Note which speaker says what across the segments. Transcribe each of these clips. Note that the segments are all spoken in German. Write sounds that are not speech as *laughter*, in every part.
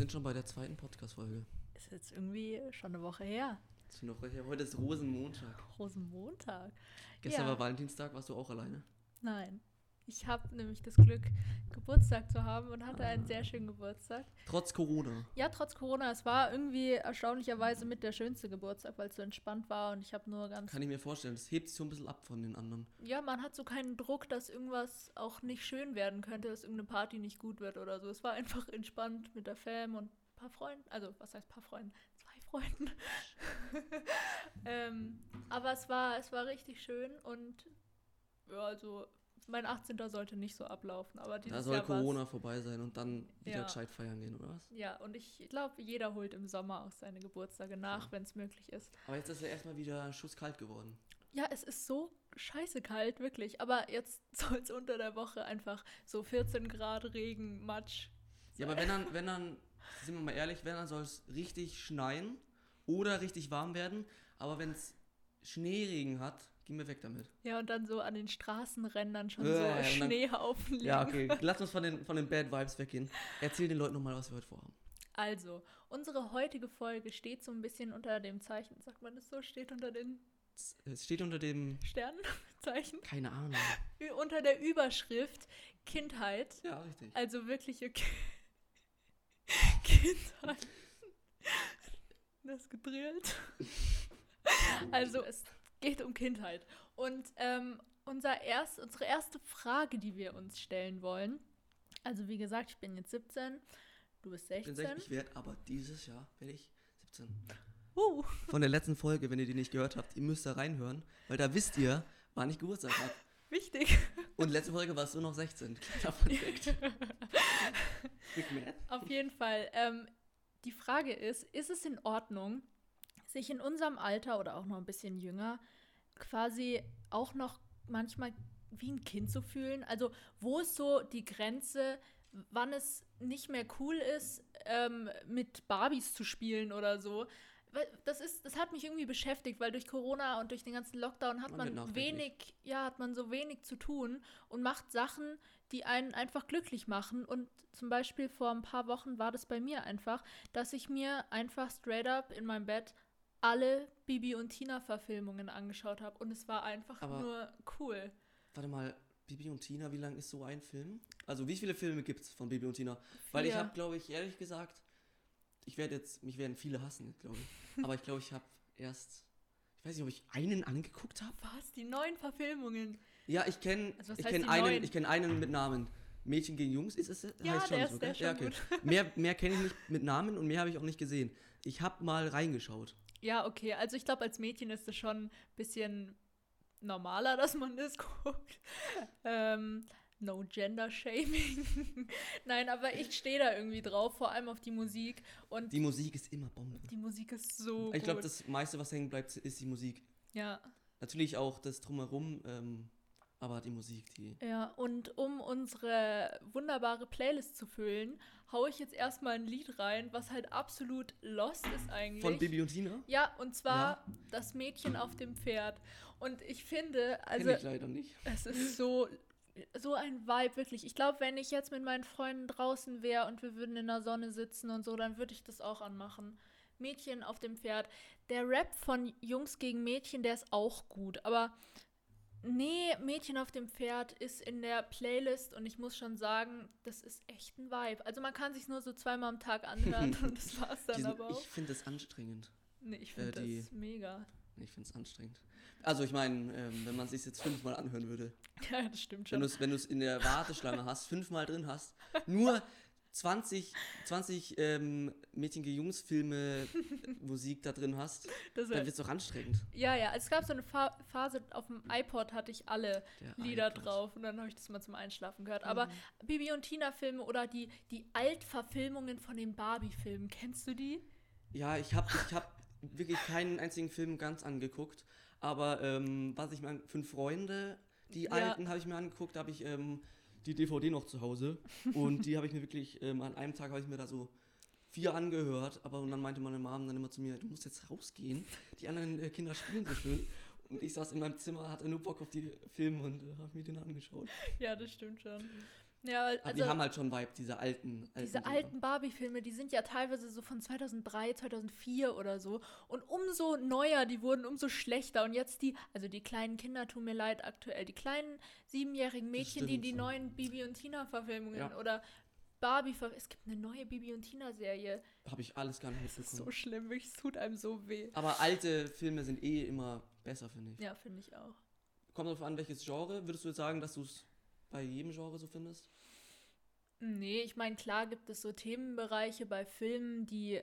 Speaker 1: sind schon bei der zweiten Podcast-Folge.
Speaker 2: Ist jetzt irgendwie schon eine Woche her.
Speaker 1: Ist noch, heute ist Rosenmontag.
Speaker 2: Rosenmontag.
Speaker 1: Gestern
Speaker 2: Ja.
Speaker 1: war Valentinstag, warst du auch alleine?
Speaker 2: Nein. Ich habe nämlich das Glück, Geburtstag zu haben und hatte einen
Speaker 1: Ah.
Speaker 2: sehr schönen Geburtstag.
Speaker 1: Trotz Corona.
Speaker 2: Ja, trotz Corona, es war irgendwie erstaunlicherweise mit der schönste Geburtstag, weil es so entspannt war und ich habe nur ganz.
Speaker 1: Kann ich mir vorstellen. Das hebt sich so ein bisschen ab von den anderen.
Speaker 2: Ja, man hat so keinen Druck, dass irgendwas auch nicht schön werden könnte, dass irgendeine Party nicht gut wird oder so. Es war einfach entspannt mit der Fam und ein paar Freunden. Also, was heißt paar Freunden? Zwei Freunden. *laughs* ähm, aber es war, es war richtig schön und ja, also mein 18. sollte nicht so ablaufen, aber dieses
Speaker 1: Da soll
Speaker 2: Jahr
Speaker 1: Corona vorbei sein und dann wieder
Speaker 2: Ja.
Speaker 1: gescheit feiern gehen, oder was?
Speaker 2: Ja, und ich glaube, jeder holt im Sommer auch seine Geburtstage nach, wenn es möglich ist.
Speaker 1: Aber jetzt ist ja erstmal wieder schusskalt geworden.
Speaker 2: Ja, es ist so scheiße kalt, wirklich. Aber jetzt *laughs* soll es unter der Woche einfach so 14 Grad Regen, Matsch.
Speaker 1: Ja, aber wenn dann, wenn dann, sind wir mal ehrlich, wenn dann soll es richtig schneien oder richtig warm werden. Aber wenn es Schneeregen hat, gehen wir weg damit.
Speaker 2: Ja, und dann so an den Straßenrändern schon
Speaker 1: Äh,
Speaker 2: so
Speaker 1: dann-
Speaker 2: Schneehaufen liegen.
Speaker 1: Ja, okay. Lass uns von den, von den Bad Vibes weggehen. Erzähl den Leuten nochmal, was wir heute vorhaben.
Speaker 2: Also, unsere heutige Folge steht so ein bisschen unter dem Zeichen, sagt man das so, steht unter den
Speaker 1: Es- steht unter dem,
Speaker 2: Sternenzeichen,
Speaker 1: keine Ahnung.
Speaker 2: Unter der Überschrift Kindheit.
Speaker 1: Ja, richtig.
Speaker 2: Also wirkliche Ki *laughs* Kindheit. Das gedrillt. *laughs* Also es geht um Kindheit. Und ähm, unser erst, unsere erste Frage, die wir uns stellen wollen, also wie gesagt, ich bin jetzt 17, du bist
Speaker 1: Ich bin
Speaker 2: 16.
Speaker 1: 60 wert, aber dieses Jahr werde ich 17.
Speaker 2: Uh,
Speaker 1: Von der letzten Folge, wenn ihr die nicht gehört habt, ihr müsst da reinhören, weil da wisst ihr, wann ich Geburtstag habe.
Speaker 2: wichtig.
Speaker 1: Und letzte Folge warst du noch 16. Kleiner Funfact.
Speaker 2: Auf jeden Fall. Ähm, die Frage ist, ist es in Ordnung, sich in unserem Alter oder auch noch ein bisschen jünger quasi auch noch manchmal wie ein Kind zu fühlen? Also wo ist so die Grenze, wann es nicht mehr cool ist, ähm, mit Barbies zu spielen oder so? Das, ist, das hat mich irgendwie beschäftigt, weil durch Corona und durch den ganzen Lockdown hat
Speaker 1: Man
Speaker 2: man wenig, ja, hat man so wenig zu tun und macht Sachen, die einen einfach glücklich machen. Und zum Beispiel vor ein paar Wochen war das bei mir einfach, dass ich mir einfach straight up in meinem Bett alle Bibi und Tina-Verfilmungen angeschaut habe. Und es war einfach
Speaker 1: Aber-
Speaker 2: nur cool.
Speaker 1: Warte mal, Bibi und Tina, wie lang ist so ein Film? Also wie viele Filme gibt es von Bibi und Tina? Weil ich
Speaker 2: Vier.
Speaker 1: habe, glaube ich, ehrlich gesagt, ich werde jetzt, mich werden viele hassen, glaube ich. *laughs* Aber ich glaube, ich habe erst, ich weiß nicht, ob ich einen angeguckt habe.
Speaker 2: Was? Die neuen Verfilmungen?
Speaker 1: Ja, ich kenne,
Speaker 2: Also
Speaker 1: ich
Speaker 2: die
Speaker 1: einen,
Speaker 2: neuen?
Speaker 1: ich kenne einen mit Namen. Mädchen gegen Jungs, ist es?
Speaker 2: Ja,
Speaker 1: heißt
Speaker 2: der
Speaker 1: so,
Speaker 2: ist- der schon gut.
Speaker 1: Mehr, mehr kenne ich nicht mit Namen und mehr habe ich auch nicht gesehen. Ich habe mal reingeschaut.
Speaker 2: Ja, okay. Also ich glaube, als Mädchen ist es schon ein bisschen normaler, *laughs* dass man das guckt. Ähm, no Gender Shaming. *laughs* Nein, aber ich stehe da irgendwie drauf, vor allem auf die Musik. Und
Speaker 1: Die
Speaker 2: die,
Speaker 1: Musik ist immer Bombe.
Speaker 2: Musik ist so
Speaker 1: Ich glaube, das meiste, was hängen bleibt, ist die Musik.
Speaker 2: ja,
Speaker 1: Natürlich auch das Drumherum, ähm, aber die Musik, die.
Speaker 2: ja. Und um unsere wunderbare Playlist zu füllen, haue ich jetzt erstmal ein Lied rein, was halt absolut lost ist eigentlich.
Speaker 1: Von Bibi und Tina?
Speaker 2: Ja, und zwar das Mädchen auf dem Pferd. Und ich finde, also
Speaker 1: Kenn ich leider nicht.
Speaker 2: Es ist so, so ein Vibe, wirklich. Ich glaube, wenn ich jetzt mit meinen Freunden draußen wäre und wir würden in der Sonne sitzen und so, dann würde ich das auch anmachen. Mädchen auf dem Pferd. Der Rap von Jungs gegen Mädchen, der ist auch gut. Aber nee, Mädchen auf dem Pferd ist in der Playlist und ich muss schon sagen, das ist echt ein Vibe. Also man kann sich nur so zweimal am Tag anhören *laughs* und das war's dann
Speaker 1: Diesen,
Speaker 2: aber auch.
Speaker 1: ich finde es anstrengend.
Speaker 2: Nee, ich finde
Speaker 1: äh,
Speaker 2: das mega.
Speaker 1: Ich finde es anstrengend. Also ich meine, ähm, wenn man es sich jetzt fünfmal anhören würde, *laughs*
Speaker 2: Ja, das stimmt
Speaker 1: wenn
Speaker 2: schon.
Speaker 1: du es wenn du's in der Warteschlange hast, fünfmal drin hast, nur 20, 20 ähm, Mädchen gegen Jungs Filme *laughs* Musik da drin hast,
Speaker 2: Das
Speaker 1: dann wird es doch anstrengend.
Speaker 2: Ja, ja, es gab so eine Fa Phase, auf dem iPod hatte ich alle
Speaker 1: Der
Speaker 2: Lieder
Speaker 1: iPod.
Speaker 2: drauf und dann habe ich das mal zum Einschlafen gehört. Aber Bibi und Tina-Filme oder die, die Altverfilmungen von den Barbie-Filmen, kennst du die?
Speaker 1: Ja, ich habe ich hab wirklich keinen einzigen Film ganz angeguckt, aber ähm, was ich meine, Fünf Freunde, die
Speaker 2: Ja.
Speaker 1: alten habe ich mir angeguckt, da habe ich ähm, die DVD noch zu Hause und die habe ich mir wirklich, ähm, an einem Tag habe ich mir da so vier angehört, aber und dann meinte meine Mom dann immer zu mir, du musst jetzt rausgehen, die anderen äh, Kinder spielen so schön. Und ich saß in meinem Zimmer, hatte nur Bock auf die Filme und äh, habe mir den angeschaut.
Speaker 2: Ja, das stimmt schon. Ja,
Speaker 1: Aber
Speaker 2: also
Speaker 1: die haben halt schon Vibe, diese alten. alten
Speaker 2: diese
Speaker 1: Dinger.
Speaker 2: alten Barbie-Filme, die sind ja teilweise so von 2003, 2004 oder so. Und umso neuer die wurden, umso schlechter. Und jetzt die, also die kleinen Kinder tun mir leid aktuell, die kleinen siebenjährigen Mädchen, die die neuen Bibi und Tina-Verfilmungen
Speaker 1: Ja.
Speaker 2: oder Barbie, es gibt eine neue Bibi und Tina-Serie.
Speaker 1: Habe ich alles gar nicht
Speaker 2: Das ist so schlimm, wirklich, es tut einem so weh.
Speaker 1: Aber alte Filme sind eh immer besser, finde ich.
Speaker 2: Ja, finde ich auch.
Speaker 1: Kommt darauf an, welches Genre. Würdest du jetzt sagen, dass du es bei jedem Genre so findest?
Speaker 2: Nee, ich meine, klar gibt es so Themenbereiche bei Filmen, die,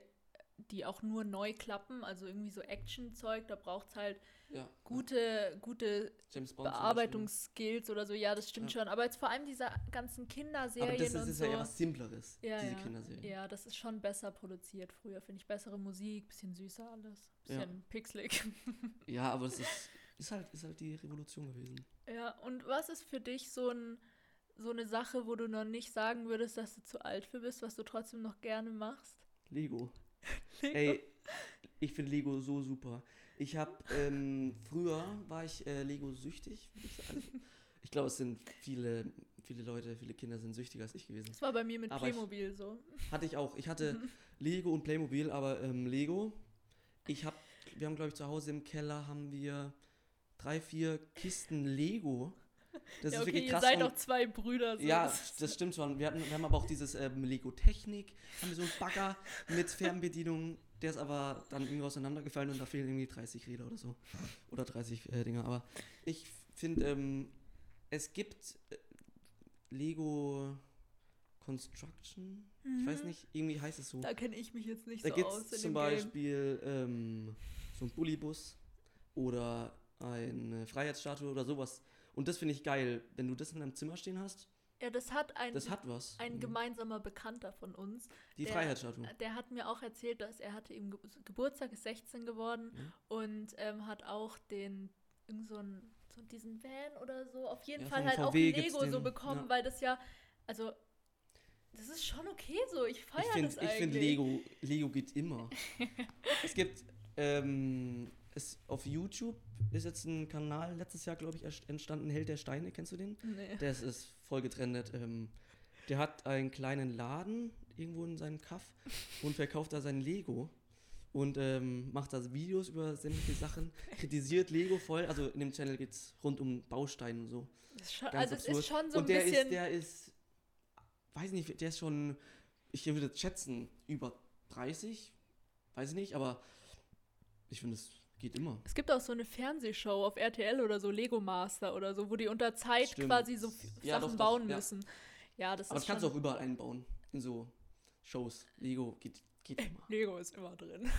Speaker 2: die auch nur neu klappen, also irgendwie so Action-Zeug, da braucht es halt
Speaker 1: Ja.
Speaker 2: gute, gute
Speaker 1: Bond. zum
Speaker 2: Bearbeitungsskills oder so, ja, das stimmt
Speaker 1: Ja.
Speaker 2: schon. Aber jetzt vor allem diese ganzen. Kinderserien
Speaker 1: Aber das ist,
Speaker 2: und
Speaker 1: ist
Speaker 2: so.
Speaker 1: ja eher was Simpleres,
Speaker 2: Ja,
Speaker 1: diese
Speaker 2: ja.
Speaker 1: Kinderserien.
Speaker 2: ja, das ist schon besser produziert früher, finde ich. Bessere Musik, bisschen süßer alles,
Speaker 1: Ja.
Speaker 2: bisschen pixelig. *laughs*
Speaker 1: Ja, aber es ist, ist, halt, ist halt die Revolution gewesen.
Speaker 2: ja, und was ist für dich so ein so eine Sache, wo du noch nicht sagen würdest, dass du zu alt für bist, was du trotzdem noch gerne machst?
Speaker 1: Lego. *laughs*
Speaker 2: Lego?
Speaker 1: Ey, ich finde Lego so super. Ich habe, ähm, früher war ich äh, Lego süchtig. würd ich sagen. *laughs* Ich glaube, es sind viele, viele Leute, viele Kinder sind süchtiger als ich gewesen.
Speaker 2: Das war bei mir mit
Speaker 1: Aber ich-
Speaker 2: Playmobil so.
Speaker 1: Hatte ich auch. Ich hatte
Speaker 2: Mhm. *laughs*
Speaker 1: Lego und Playmobil, aber ähm, Lego. Ich habe, wir haben glaube ich zu Hause im Keller haben wir drei, vier Kisten Lego. Das
Speaker 2: ja,
Speaker 1: ist
Speaker 2: okay,
Speaker 1: wirklich
Speaker 2: ihr
Speaker 1: krass.
Speaker 2: seid
Speaker 1: und-
Speaker 2: auch zwei Brüder. So.
Speaker 1: ja,
Speaker 2: das
Speaker 1: stimmt schon. Wir, hatten, wir haben aber auch dieses ähm, Lego Technik, haben wir so einen Bagger mit Fernbedienung, der ist aber dann irgendwie auseinandergefallen und da fehlen irgendwie 30 Räder oder so. Oder 30 äh, Dinger. Aber ich finde, ähm, es gibt äh, Lego Construction. Ich weiß
Speaker 2: Mhm.
Speaker 1: nicht, irgendwie heißt es so.
Speaker 2: Da kenne ich mich jetzt nicht
Speaker 1: Da
Speaker 2: so
Speaker 1: gibt
Speaker 2: aus
Speaker 1: es
Speaker 2: in
Speaker 1: zum
Speaker 2: dem Game.
Speaker 1: Beispiel ähm, so einen Bullybus oder eine Freiheitsstatue oder sowas. Und das finde ich geil, wenn du das in deinem Zimmer stehen hast.
Speaker 2: Ja, das hat ein,
Speaker 1: Das hat was.
Speaker 2: ein
Speaker 1: Mhm.
Speaker 2: gemeinsamer Bekannter von uns.
Speaker 1: Die
Speaker 2: der-
Speaker 1: Freiheitsstatue.
Speaker 2: Der hat mir auch erzählt, dass er hatte eben Ge Geburtstag, ist 16 geworden
Speaker 1: Mhm.
Speaker 2: und ähm, hat auch den irgend so, einen, so diesen Van oder so, auf jeden
Speaker 1: Ja,
Speaker 2: Fall halt auch
Speaker 1: VW gibt's
Speaker 2: Lego so
Speaker 1: den,
Speaker 2: bekommen,
Speaker 1: ja.
Speaker 2: weil das ja, also das ist schon okay so. Ich
Speaker 1: Ich
Speaker 2: feiere
Speaker 1: finde,
Speaker 2: das
Speaker 1: ich
Speaker 2: eigentlich.
Speaker 1: find Lego, Lego geht immer. *laughs* es gibt, ähm, es, auf YouTube ist jetzt ein Kanal, letztes Jahr, glaube ich, entstanden, Held der Steine, kennst du den?
Speaker 2: Nee.
Speaker 1: Das ist voll getrennt. Ähm, der hat einen kleinen Laden irgendwo in seinem Kaff und verkauft da sein Lego und ähm, macht da Videos über sämtliche Sachen, *laughs* kritisiert Lego voll. Also in dem Channel geht es rund um Bausteine und so.
Speaker 2: Ist schon, also es
Speaker 1: absurd.
Speaker 2: ist schon so
Speaker 1: und
Speaker 2: ein
Speaker 1: der
Speaker 2: bisschen.
Speaker 1: ist, der ist, weiß nicht, der ist schon, ich würde schätzen, über 30, weiß ich nicht, aber ich finde, es geht immer.
Speaker 2: es gibt auch so eine Fernsehshow auf RTL oder so, Lego Master oder so, wo die unter Zeit
Speaker 1: Stimmt.
Speaker 2: quasi so
Speaker 1: Ja,
Speaker 2: Sachen
Speaker 1: doch, doch,
Speaker 2: bauen
Speaker 1: ja.
Speaker 2: müssen. Ja, das
Speaker 1: Aber
Speaker 2: ist
Speaker 1: das kannst du auch überall einbauen, in so Shows. Lego geht, geht immer. *laughs*
Speaker 2: Lego ist immer drin.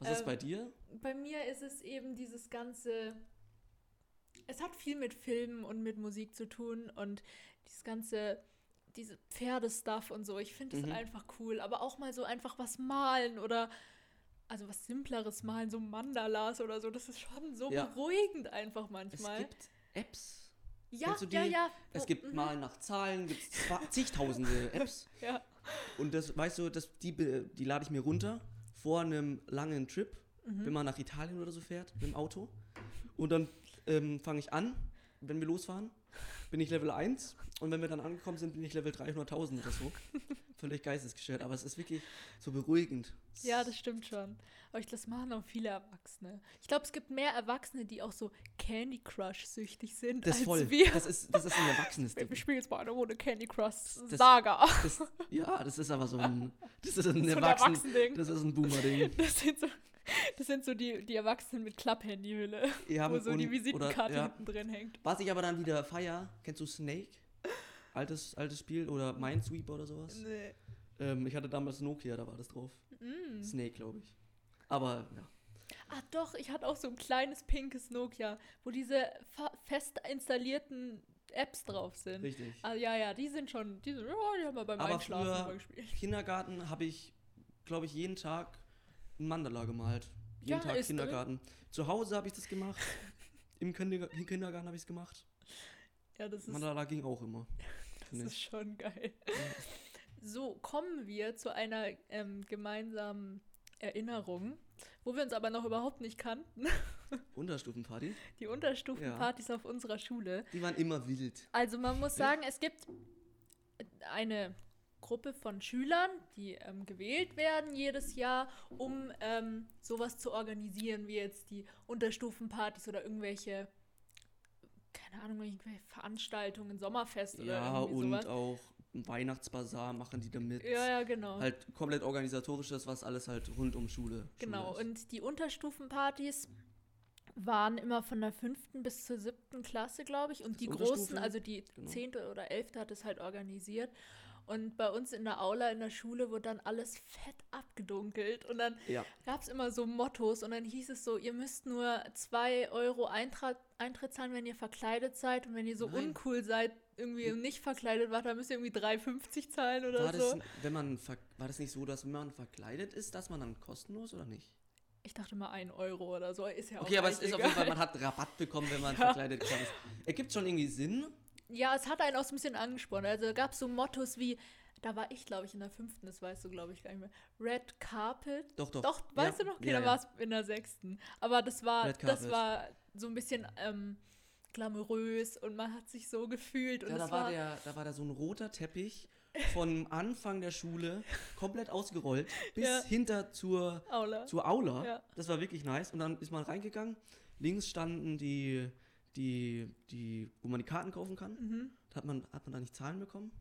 Speaker 1: Was ist
Speaker 2: Ähm,
Speaker 1: bei dir?
Speaker 2: Bei mir ist es eben dieses ganze. Es hat viel mit Filmen und mit Musik zu tun und dieses ganze, diese Pferdestuff und so. Ich finde es
Speaker 1: Mhm.
Speaker 2: einfach cool. Aber auch mal so einfach was malen oder also was simpleres malen, so Mandalas oder so. Das ist schon so
Speaker 1: Ja.
Speaker 2: beruhigend einfach
Speaker 1: Es
Speaker 2: manchmal.
Speaker 1: gibt Apps.
Speaker 2: ja, ja, ja.
Speaker 1: Es gibt
Speaker 2: mhm,
Speaker 1: mal nach Zahlen, gibt es *laughs* zigtausende Apps.
Speaker 2: Ja.
Speaker 1: Und das, weißt du, das, die, die lade ich mir runter vor einem langen Trip,
Speaker 2: Mhm.
Speaker 1: wenn man nach Italien oder so fährt, mit dem Auto. Und dann ähm, fange ich an, wenn wir losfahren, bin ich Level 1. Und wenn wir dann angekommen sind, bin ich Level 300.000 oder so. *laughs* Völlig geistesgestört. Aber es ist wirklich so beruhigend.
Speaker 2: Ja, das stimmt schon. Aber ich das machen auch viele Erwachsene. Ich glaube, es gibt mehr Erwachsene, die auch so Candy Crush süchtig sind
Speaker 1: Das
Speaker 2: als
Speaker 1: voll.
Speaker 2: wir.
Speaker 1: Das ist, das ist ein erwachsenes Ding. *laughs*
Speaker 2: Wir spielen jetzt mal eine Runde Candy Crush
Speaker 1: Das-
Speaker 2: Saga.
Speaker 1: Das, ja, das ist aber so ein. *laughs* Das ist ein,
Speaker 2: So
Speaker 1: Erwachsen,
Speaker 2: Erwachsending.
Speaker 1: Das ist ein Boomer-Ding. *laughs*
Speaker 2: Das sind so, das sind so die, die Erwachsenen mit Klapphandyhülle,
Speaker 1: Ja,
Speaker 2: wo so die
Speaker 1: und-
Speaker 2: Visitenkarte
Speaker 1: oder, ja.
Speaker 2: hinten drin hängt.
Speaker 1: Was ich aber dann wieder feier, kennst du Snake? Altes, altes Spiel oder Minesweeper oder sowas?
Speaker 2: Nee.
Speaker 1: Ähm, ich hatte damals Nokia, da war das drauf.
Speaker 2: Mm.
Speaker 1: Snake, glaube ich. Aber ja.
Speaker 2: Ah doch, ich hatte auch so ein kleines pinkes Nokia, wo diese fest installierten Apps drauf sind.
Speaker 1: Richtig.
Speaker 2: Ah, ja, ja, die sind schon, die, sind, ja, die haben wir beim
Speaker 1: Aber
Speaker 2: Einschlafen
Speaker 1: früher-
Speaker 2: immer gespielt.
Speaker 1: Kindergarten habe ich, glaube ich, jeden Tag ein Mandala gemalt. Jeden
Speaker 2: Ja,
Speaker 1: Tag
Speaker 2: ist drin.
Speaker 1: Kindergarten. Zu Hause habe ich das gemacht. *laughs* Im Kindergarten habe ich es gemacht.
Speaker 2: Ja, das ist,
Speaker 1: Mandala ging auch immer. *laughs*
Speaker 2: das ist schon geil. *laughs* So, kommen wir zu einer ähm, gemeinsamen Erinnerung, wo wir uns aber noch überhaupt nicht kannten. *laughs*
Speaker 1: Unterstufenparty.
Speaker 2: Die Unterstufenpartys auf unserer Schule.
Speaker 1: Die waren immer wild.
Speaker 2: Also man muss sagen, es gibt eine Gruppe von Schülern, die ähm, gewählt werden jedes Jahr, um ähm, sowas zu organisieren, wie jetzt die Unterstufenpartys oder irgendwelche, keine Ahnung, irgendwelche Veranstaltungen, Sommerfest oder
Speaker 1: Ja,
Speaker 2: irgendwie
Speaker 1: und
Speaker 2: sowas.
Speaker 1: auch ein Weihnachtsbazar machen die damit.
Speaker 2: Ja, ja, genau.
Speaker 1: Halt komplett organisatorisches, was alles halt rund um Schule.
Speaker 2: Genau,
Speaker 1: Schule
Speaker 2: und die Unterstufenpartys waren immer von der fünften bis zur siebten Klasse, glaube ich. Und die großen, also die
Speaker 1: genau.
Speaker 2: zehnte oder elfte hat es halt organisiert. Und bei uns in der Aula in der Schule wurde dann alles fett abgedunkelt. Und dann
Speaker 1: Ja.
Speaker 2: gab es immer so Mottos und dann hieß es so, ihr müsst nur 2 Euro Eintritt, Eintritt zahlen, wenn ihr verkleidet seid. Und wenn ihr so
Speaker 1: Nein.
Speaker 2: uncool seid, irgendwie nicht verkleidet wart, dann müsst ihr irgendwie 3,50 zahlen oder
Speaker 1: War
Speaker 2: so.
Speaker 1: das, wenn man war das nicht so, dass wenn man verkleidet ist, dass man dann kostenlos oder nicht?
Speaker 2: Ich dachte mal 1 Euro oder so. Ist ja auch
Speaker 1: Okay, aber es ist auf jeden Fall,
Speaker 2: egal.
Speaker 1: man hat Rabatt bekommen, wenn man *laughs*
Speaker 2: Ja.
Speaker 1: verkleidet ist. Ergibt schon irgendwie Sinn.
Speaker 2: Ja, es hat einen auch so ein bisschen angesprochen. Also gab es so Mottos wie, da war ich, glaube ich, in der fünften, das weißt du, glaube ich, gar nicht mehr. Red Carpet.
Speaker 1: Doch, doch.
Speaker 2: Doch, weißt du noch? Okay,
Speaker 1: ja, ja.
Speaker 2: war es in der sechsten. Aber das war, das war so ein bisschen ähm, glamourös und man hat sich so gefühlt. Und
Speaker 1: Ja, da war,
Speaker 2: war,
Speaker 1: der, da war da so ein roter Teppich vom Anfang der Schule komplett ausgerollt *laughs* bis
Speaker 2: Ja.
Speaker 1: hinter zur,
Speaker 2: Aula.
Speaker 1: zur Aula.
Speaker 2: Ja.
Speaker 1: Das war wirklich nice. Und dann ist man reingegangen. Links standen die, die, die wo man die Karten kaufen kann.
Speaker 2: Mhm.
Speaker 1: Da hat man, hat man da nicht Zahlen bekommen.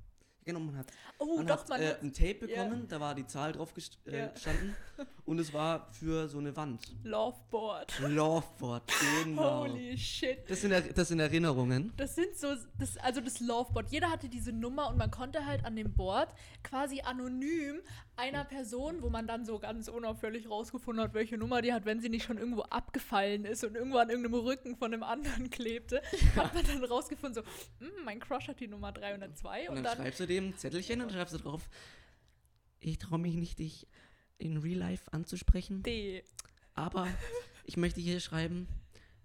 Speaker 1: Genau, man hat,
Speaker 2: Oh,
Speaker 1: man
Speaker 2: doch,
Speaker 1: hat
Speaker 2: man
Speaker 1: äh,
Speaker 2: hat
Speaker 1: ein Tape
Speaker 2: ja.
Speaker 1: bekommen, da war die Zahl drauf gest äh,
Speaker 2: Ja.
Speaker 1: gestanden. *laughs* Und es war für so eine Wand.
Speaker 2: Loveboard.
Speaker 1: Loveboard, genau.
Speaker 2: Holy shit.
Speaker 1: Das sind, er- das sind Erinnerungen.
Speaker 2: Das sind so, das, also das Loveboard. Jeder hatte diese Nummer und man konnte halt an dem Board quasi anonym einer Person, wo man dann so ganz unauffällig rausgefunden hat, welche Nummer die hat, wenn sie nicht schon irgendwo abgefallen ist und irgendwo an irgendeinem Rücken von einem anderen klebte, hat man dann rausgefunden, so, "Hm, mein Crush hat die Nummer 302
Speaker 1: Und
Speaker 2: und,
Speaker 1: dann,
Speaker 2: dann,
Speaker 1: schreibst du dem Zettelchen und schreibst du drauf, ich traue mich nicht, dich in Real Life anzusprechen,
Speaker 2: D.
Speaker 1: aber ich möchte hier schreiben,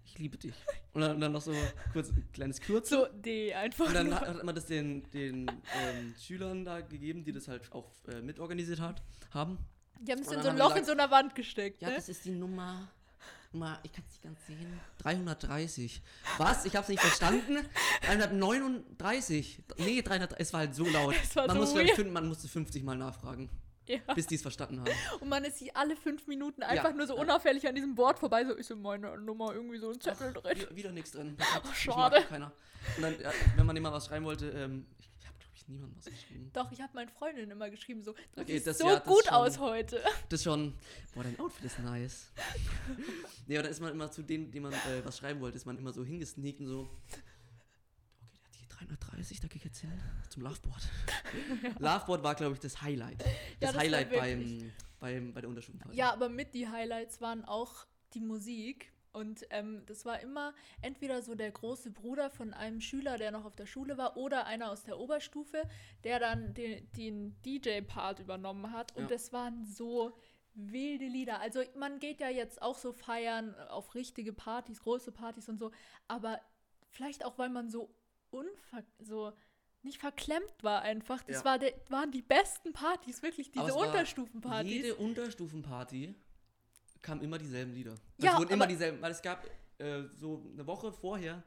Speaker 1: ich liebe dich. Und dann, dann noch so kurz ein kleines Kürzel.
Speaker 2: So, D einfach.
Speaker 1: Und dann
Speaker 2: nur.
Speaker 1: hat, man das den, den ähm, Schülern da gegeben, die das halt auch äh, mitorganisiert hat, haben.
Speaker 2: die haben es
Speaker 1: und
Speaker 2: in so ein Loch in
Speaker 1: gesagt,
Speaker 2: so einer Wand gesteckt,
Speaker 1: Ja,
Speaker 2: ne?
Speaker 1: das ist die Nummer. Nummer, ich kann es nicht ganz sehen. 330. Was? Ich habe es nicht verstanden. 339. Nee, 300. Es war halt so laut. Man,
Speaker 2: so
Speaker 1: musste, glaub ich,
Speaker 2: weird.
Speaker 1: man musste 50 Mal nachfragen,
Speaker 2: Ja.
Speaker 1: bis die es verstanden haben.
Speaker 2: Und man ist sie alle fünf Minuten einfach nur so
Speaker 1: ja.
Speaker 2: unauffällig an diesem Board vorbei, so ist in meiner Nummer irgendwie so ein Zettel drin.
Speaker 1: Wieder, wieder nichts drin. *laughs*
Speaker 2: Ach, schade.
Speaker 1: Keiner. Und dann, ja, wenn man immer was schreiben wollte, ähm, ich, niemandem was geschrieben.
Speaker 2: Doch, ich habe meinen Freundinnen immer geschrieben, so, du
Speaker 1: Okay,
Speaker 2: siehst
Speaker 1: das-
Speaker 2: so
Speaker 1: ja, das
Speaker 2: gut
Speaker 1: schon.
Speaker 2: aus heute. *laughs*
Speaker 1: Das schon, boah, dein Outfit ist nice. *laughs* nee, aber da ist man immer zu denen, die man äh, was schreiben wollte, ist man immer so hingesneakt und so. Okay, der hat die 330, da gehe ich jetzt hin. Zum Loveboard. *laughs* Loveboard war, glaube ich, das Highlight. Das,
Speaker 2: das war
Speaker 1: Highlight beim, beim, bei der Unterstufenparty.
Speaker 2: Ja, aber mit die Highlights waren auch die Musik. Und ähm, das war immer entweder so der große Bruder von einem Schüler, der noch auf der Schule war, oder einer aus der Oberstufe, der dann den, den DJ-Part übernommen hat. Und
Speaker 1: Ja.
Speaker 2: das waren so wilde Lieder. Also man geht ja jetzt auch so feiern auf richtige Partys, große Partys und so, aber vielleicht auch, weil man so unver so nicht verklemmt war einfach. Das
Speaker 1: Ja.
Speaker 2: war der, waren die besten Partys, wirklich diese Unterstufenpartys.
Speaker 1: Jede Unterstufenparty kamen immer dieselben Lieder.
Speaker 2: Ja,
Speaker 1: es wurden immer dieselben, weil es gab äh, so eine Woche vorher,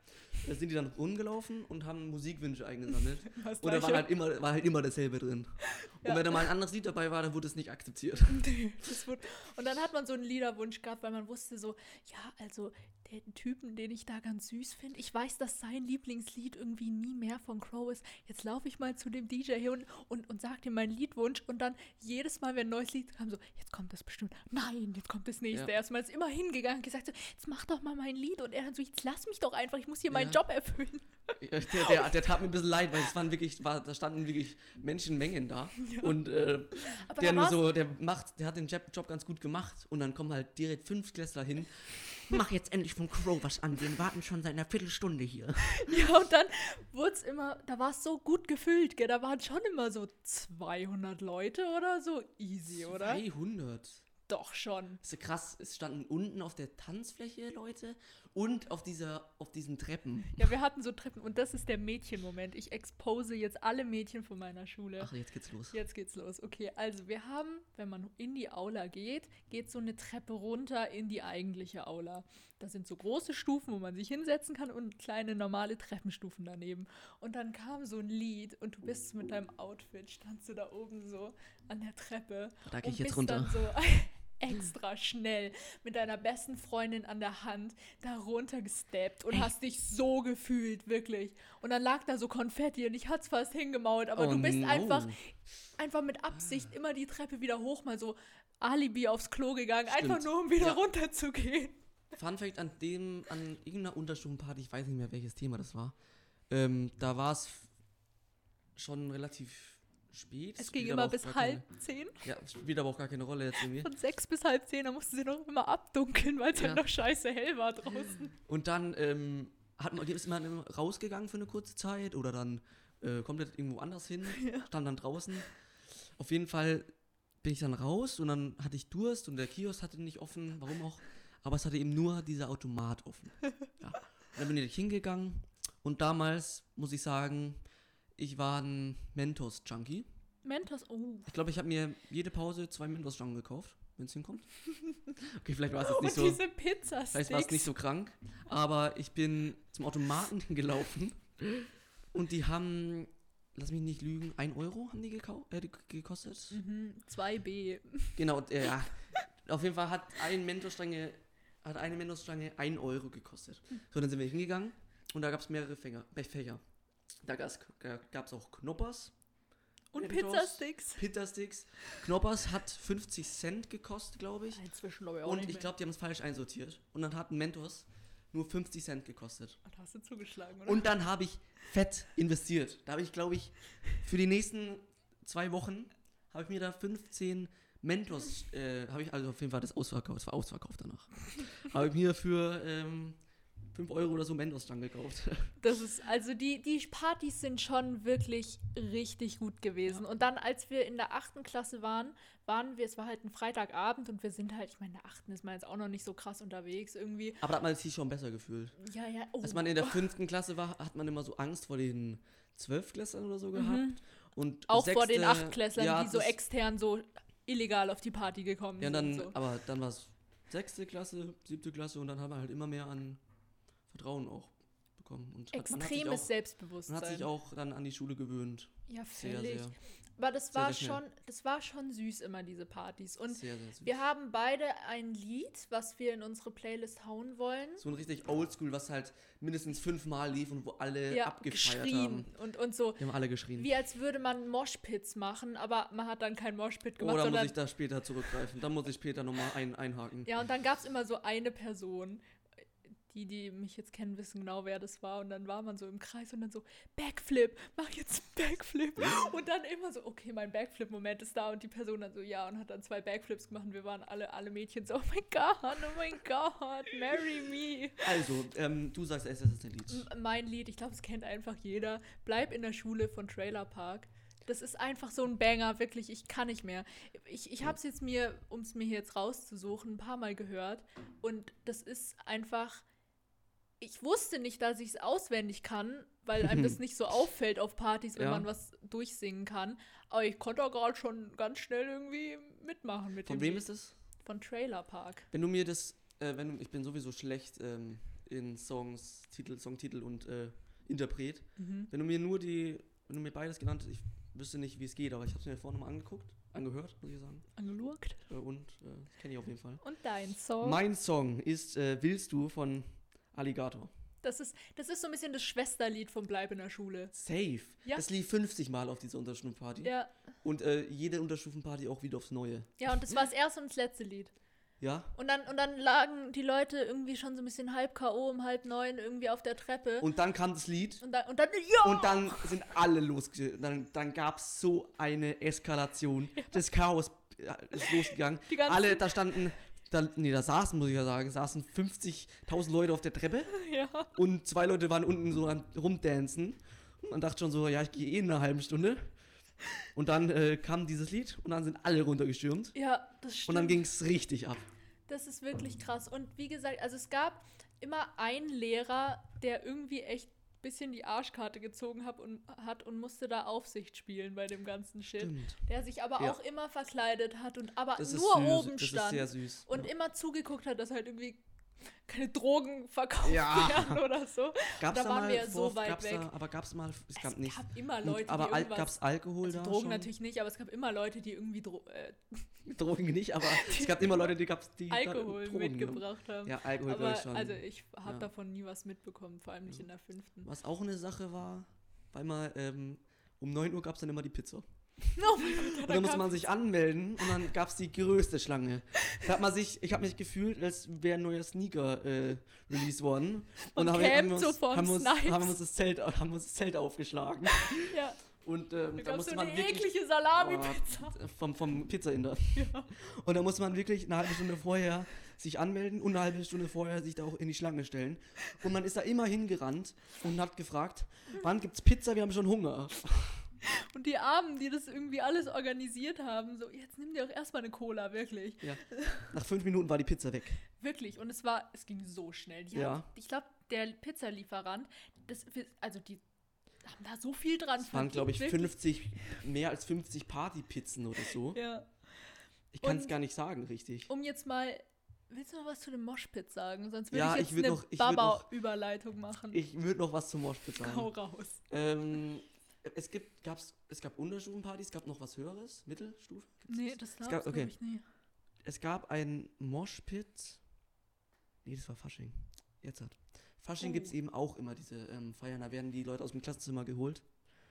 Speaker 1: äh, sind die dann rumgelaufen und haben Musikwünsche eingesammelt. *laughs* Und da war halt immer, war halt immer dasselbe drin.
Speaker 2: Ja.
Speaker 1: Und wenn da mal ein anderes Lied dabei war, dann wurde es nicht akzeptiert. *laughs*
Speaker 2: Das wurde, und dann hat man so einen Liederwunsch gehabt, weil man wusste so, ja, also den Typen, den ich da ganz süß finde, ich weiß, dass sein Lieblingslied irgendwie nie mehr von Crow ist. Jetzt laufe ich mal zu dem DJ hier und, und, und sag ihm meinen Liedwunsch und dann jedes Mal, wenn ein neues Lied kam, so, jetzt kommt das bestimmt. Nein, jetzt kommt das nächste.
Speaker 1: Ja.
Speaker 2: Erstmal ist immer hingegangen und gesagt so, jetzt mach doch mal mein Lied. Und er dann so, jetzt lass mich doch einfach, ich muss hier
Speaker 1: Ja.
Speaker 2: meinen Job erfüllen.
Speaker 1: Ja, Der, der, der tat mir ein bisschen leid, weil es waren wirklich, war, da standen wirklich Menschenmengen da. Und äh, der nur so, der macht, der hat den Job, Job ganz gut gemacht und dann kommen halt direkt fünf Klässler hin. Mach jetzt endlich von Crow was an, wir warten schon seit einer Viertelstunde hier. *laughs*
Speaker 2: Ja, und dann wurde es immer, da war es so gut gefüllt, gell? Da waren schon immer so 200 Leute oder so. Easy, oder?
Speaker 1: 200.
Speaker 2: Doch schon.
Speaker 1: Das ist ja krass, es standen unten auf der Tanzfläche Leute Und auf, dieser, auf diesen Treppen.
Speaker 2: Ja, wir hatten so Treppen und das ist der Mädchenmoment. Ich expose jetzt alle Mädchen von meiner Schule.
Speaker 1: Ach, jetzt geht's los.
Speaker 2: Jetzt geht's los. Okay, also wir haben, wenn man in die Aula geht, geht so eine Treppe runter in die eigentliche Aula. Da sind so große Stufen, wo man sich hinsetzen kann und kleine normale Treppenstufen daneben. Und dann kam so ein Lied und du bist mit deinem Outfit, standst du da oben so an der Treppe.
Speaker 1: Da gehe ich jetzt runter.
Speaker 2: Dann so *laughs* extra schnell mit deiner besten Freundin an der Hand da runtergesteppt und
Speaker 1: Echt?
Speaker 2: hast dich so gefühlt, wirklich. Und dann lag da so Konfetti und ich hat's fast hingemaut, aber
Speaker 1: Oh
Speaker 2: du bist
Speaker 1: no.
Speaker 2: einfach, einfach mit Absicht immer die Treppe wieder hoch, mal so Alibi aufs Klo gegangen, einfach
Speaker 1: Stimmt.
Speaker 2: nur um wieder
Speaker 1: Ja.
Speaker 2: runterzugehen.
Speaker 1: Fun Fact an dem, an irgendeiner Unterstufenparty, ich weiß nicht mehr, welches Thema das war. Ähm, da war es schon relativ spät.
Speaker 2: Es ging immer bis halb
Speaker 1: Keine,
Speaker 2: zehn.
Speaker 1: ja, spielt aber auch gar keine Rolle jetzt irgendwie.
Speaker 2: Von sechs bis halb zehn, da mussten sie noch immer abdunkeln, weil es
Speaker 1: Ja.
Speaker 2: halt noch scheiße hell war draußen.
Speaker 1: Und dann ähm, hat man, ist man immer rausgegangen für eine kurze Zeit oder dann äh, komplett irgendwo anders hin, *laughs* stand dann draußen. Auf jeden Fall bin ich dann raus und dann hatte ich Durst und der Kiosk hatte nicht offen, warum auch. Aber es hatte eben nur dieser Automat offen. *laughs* Ja. Dann bin ich hingegangen und damals muss ich sagen, ich war ein Mentos-Junkie.
Speaker 2: Mentos, oh.
Speaker 1: Ich glaube, ich habe mir jede Pause zwei Mentos-Stangen gekauft, wenn es hinkommt. *laughs* Okay, vielleicht war es jetzt
Speaker 2: Und
Speaker 1: nicht so.
Speaker 2: diese Pizzasticks.
Speaker 1: Vielleicht war es nicht so krank, aber ich bin zum Automaten *laughs* gelaufen und die haben, lass mich nicht lügen, 1 Euro haben die, gekau äh, gekostet.
Speaker 2: Mhm, 2B.
Speaker 1: Genau, und, äh, ja. *laughs* Auf jeden Fall hat ein Mentorstange, hat eine Mentorstange 1 Euro gekostet. So, dann sind wir hingegangen und da gab es mehrere Fänger, äh, Fächer. Da gab es auch Knoppers,
Speaker 2: Und. Pizzasticks.
Speaker 1: Pizzasticks. Knoppers hat 50 Cent gekostet, glaube ich.
Speaker 2: Inzwischen glaube ich auch
Speaker 1: Und ich glaube, die haben es falsch einsortiert. Und dann hat Mentos nur 50 Cent gekostet.
Speaker 2: Ah, Da hast du zugeschlagen, oder?
Speaker 1: Und dann habe ich fett investiert. Da habe ich, glaube ich, für die nächsten zwei Wochen habe ich mir da 15 Mentos, äh, habe ich also auf jeden Fall das ausverkauft, es war ausverkauft danach. habe ich mir für ähm, 5 Euro oder so Mentos dann gekauft. *laughs*
Speaker 2: Das ist, also die, die Partys sind schon wirklich richtig gut gewesen. Und dann, als wir in der achten Klasse waren, waren wir, es war halt ein Freitagabend und wir sind halt, ich meine, in der achten ist man jetzt auch noch nicht so krass unterwegs irgendwie.
Speaker 1: Aber da hat man sich schon besser gefühlt.
Speaker 2: Ja, ja, oh.
Speaker 1: Als man in der *laughs* fünften Klasse war, hat man immer so Angst vor den Zwölfklässlern oder so gehabt. Und
Speaker 2: Mhm. auch vor den
Speaker 1: sechste-
Speaker 2: Achtklässlern,
Speaker 1: ja,
Speaker 2: die so extern so illegal auf die Party gekommen
Speaker 1: Ja,
Speaker 2: sind.
Speaker 1: dann,
Speaker 2: so.
Speaker 1: aber dann war es sechste Klasse, siebte Klasse und dann haben wir halt immer mehr an Vertrauen auch bekommen. Und
Speaker 2: Extremes
Speaker 1: auch, man
Speaker 2: Selbstbewusstsein.
Speaker 1: hat sich auch dann an die Schule gewöhnt.
Speaker 2: ja,
Speaker 1: Sehr,
Speaker 2: völlig.
Speaker 1: sehr,
Speaker 2: Aber das
Speaker 1: sehr,
Speaker 2: war
Speaker 1: sehr
Speaker 2: schon, das war schon süß immer, diese Partys. Und
Speaker 1: sehr, sehr süß.
Speaker 2: wir haben beide ein Lied, was wir in unsere Playlist hauen wollen.
Speaker 1: So ein richtig Oldschool, was halt mindestens fünfmal lief und wo alle
Speaker 2: ja,
Speaker 1: abgefeiert
Speaker 2: geschrien
Speaker 1: haben.
Speaker 2: und, und so.
Speaker 1: Die haben alle geschrien.
Speaker 2: Wie als würde man Moshpits machen, aber man hat dann kein Moshpit gemacht,
Speaker 1: Oder muss
Speaker 2: sondern
Speaker 1: ich da später zurückgreifen? Da muss ich später nochmal ein, einhaken.
Speaker 2: ja, und dann gab es immer so eine Person. Die, die mich jetzt kennen, wissen genau, wer das war. Und dann war man so im Kreis und dann so, Backflip, mach jetzt einen Backflip. *laughs* Und dann immer so, okay, mein Backflip-Moment ist da. Und die Person dann so, ja, und hat dann zwei Backflips gemacht. Und wir waren alle, alle Mädchen so, oh mein Gott, oh mein Gott, marry me.
Speaker 1: Also, ähm, du sagst erst, das ist ein Lied.
Speaker 2: M- mein Lied, ich glaube, es kennt einfach jeder. Bleib in der Schule von Trailer Park. Das ist einfach so ein Banger, wirklich. Ich kann nicht mehr. Ich, ich habe es jetzt mir, um es mir jetzt rauszusuchen, ein paar Mal gehört. Und das ist einfach. Ich wusste nicht, dass ich es auswendig kann, weil einem das *laughs* nicht so auffällt auf Partys, wenn
Speaker 1: Ja.
Speaker 2: man was durchsingen kann. Aber ich konnte auch gerade schon ganz schnell irgendwie mitmachen mit
Speaker 1: Von
Speaker 2: dem
Speaker 1: wem
Speaker 2: Lied.
Speaker 1: ist das?
Speaker 2: Von Trailer Park.
Speaker 1: Wenn du mir das, äh, wenn du, ich bin sowieso schlecht ähm, in Songs, Titel, Songtitel und äh, Interpret.
Speaker 2: Mhm.
Speaker 1: Wenn du mir nur die, wenn du mir beides genannt hast, ich wüsste nicht, wie es geht, aber ich habe es mir vorhin nochmal angeguckt, angehört, muss ich sagen.
Speaker 2: Angelugt.
Speaker 1: Äh, und äh, kenne ich auf jeden Fall.
Speaker 2: Und dein Song?
Speaker 1: Mein Song ist äh, Willst du von Alligator.
Speaker 2: Das ist, das ist so ein bisschen das Schwesterlied von Bleib in der Schule.
Speaker 1: Safe.
Speaker 2: Ja.
Speaker 1: Das lief 50 Mal auf dieser Unterstufenparty.
Speaker 2: Ja,
Speaker 1: Und äh, jede Unterstufenparty auch wieder aufs Neue.
Speaker 2: ja und das war das erste und das letzte Lied.
Speaker 1: Ja?
Speaker 2: Und dann, und dann lagen die Leute irgendwie schon so ein bisschen halb K.O. um halb neun irgendwie auf der Treppe.
Speaker 1: Und dann kam das Lied.
Speaker 2: Und dann, und dann, ja!
Speaker 1: Und dann sind alle losge... Dann, dann gab es so eine Eskalation. *laughs* Das Chaos äh, ist losgegangen.
Speaker 2: Die
Speaker 1: alle, da standen... Da, nee, da saßen, muss ich ja sagen, saßen 50.000 Leute auf der Treppe. *laughs*
Speaker 2: ja.
Speaker 1: Und zwei Leute waren unten so am rumdancen. Und man dachte schon so, ja, ich gehe eh in einer halben Stunde. Und dann äh, kam dieses Lied und dann sind alle runtergestürmt.
Speaker 2: ja, das stimmt.
Speaker 1: Und dann ging es richtig ab.
Speaker 2: Das ist wirklich krass. Und wie gesagt, also es gab immer einen Lehrer, der irgendwie echt bisschen die Arschkarte gezogen hat und, hat und musste da Aufsicht spielen bei dem ganzen Shit.
Speaker 1: Stimmt.
Speaker 2: Der sich aber
Speaker 1: Ja.
Speaker 2: auch immer verkleidet hat und aber
Speaker 1: Das
Speaker 2: nur oben stand und
Speaker 1: ja.
Speaker 2: immer zugeguckt hat, dass halt irgendwie keine Drogen verkauft
Speaker 1: Ja.
Speaker 2: werden oder so.
Speaker 1: Gab's
Speaker 2: da
Speaker 1: da
Speaker 2: waren wir so
Speaker 1: vor-
Speaker 2: weit
Speaker 1: gab's
Speaker 2: weg.
Speaker 1: Da, aber gab es mal, es gab
Speaker 2: es
Speaker 1: nicht.
Speaker 2: gab immer
Speaker 1: Und-
Speaker 2: Leute,
Speaker 1: aber
Speaker 2: die
Speaker 1: gab es Alkohol
Speaker 2: also
Speaker 1: da
Speaker 2: Drogen
Speaker 1: schon?
Speaker 2: natürlich nicht, aber es gab immer Leute, die irgendwie Dro äh, *laughs*
Speaker 1: Drogen nicht, aber *laughs* es gab immer Leute, die gab's, die
Speaker 2: Alkohol
Speaker 1: Drogen
Speaker 2: mitgebracht haben.
Speaker 1: Ja, Alkohol
Speaker 2: aber
Speaker 1: ich schon.
Speaker 2: also ich habe
Speaker 1: Ja.
Speaker 2: davon nie was mitbekommen, vor allem nicht in der fünften.
Speaker 1: Was auch eine Sache war, weil mal ähm, um 9 Uhr gab es dann immer die Pizza. *laughs*
Speaker 2: Oh mein Gott, ja,
Speaker 1: Und
Speaker 2: da
Speaker 1: dann musste man sich anmelden und dann gab es die größte Schlange. Da hat man sich, ich habe mich gefühlt, als wäre ein neuer Sneaker äh, released worden.
Speaker 2: Man
Speaker 1: dann haben wir-
Speaker 2: so
Speaker 1: uns, haben wir uns, haben wir uns das Zelt, haben wir uns das Zelt aufgeschlagen. *laughs*
Speaker 2: ja,
Speaker 1: Und ähm,
Speaker 2: da
Speaker 1: da musste
Speaker 2: so
Speaker 1: man wirklich
Speaker 2: eklige Salami-Pizza.
Speaker 1: vom, vom Pizzainder. *laughs*
Speaker 2: Ja.
Speaker 1: Und da musste man wirklich eine halbe Stunde vorher sich anmelden und eine halbe Stunde vorher sich da auch in die Schlange stellen. Und man ist da immer hingerannt und hat gefragt, wann gibt's Pizza? Wir haben schon Hunger. *laughs*
Speaker 2: Und die Armen, die das irgendwie alles organisiert haben, so, jetzt nimm dir auch erstmal eine Cola, wirklich.
Speaker 1: Ja. Nach fünf Minuten war die Pizza weg.
Speaker 2: Wirklich. Und es war, es ging so schnell. Die
Speaker 1: Ja.
Speaker 2: haben, ich glaube, der Pizzalieferant, das, also die haben da so viel dran
Speaker 1: Es waren, glaube ich,
Speaker 2: wirklich.
Speaker 1: 50, mehr als 50 Partypizzen oder so.
Speaker 2: Ja.
Speaker 1: Ich kann es gar nicht sagen, richtig.
Speaker 2: Um jetzt mal, willst du noch was zu dem Moshpit sagen? Sonst würde
Speaker 1: Ja,
Speaker 2: ich jetzt eine
Speaker 1: noch- ich würd noch-
Speaker 2: Baba-Überleitung machen.
Speaker 1: Ich würde noch was zum Moshpit sagen.
Speaker 2: Hau raus.
Speaker 1: Ähm, es, gibt, gab's, es gab Unterstufenpartys, es gab noch was Höheres, Mittelstufe? Gibt's
Speaker 2: Nee,
Speaker 1: das?
Speaker 2: gab's,
Speaker 1: gab- okay.
Speaker 2: ich nie.
Speaker 1: Es gab ein Moshpit. Nee, das war Fasching. Jetzt hat. Fasching
Speaker 2: Oh.
Speaker 1: gibt es eben auch immer diese ähm, Feiern. Da werden die Leute aus dem Klassenzimmer geholt.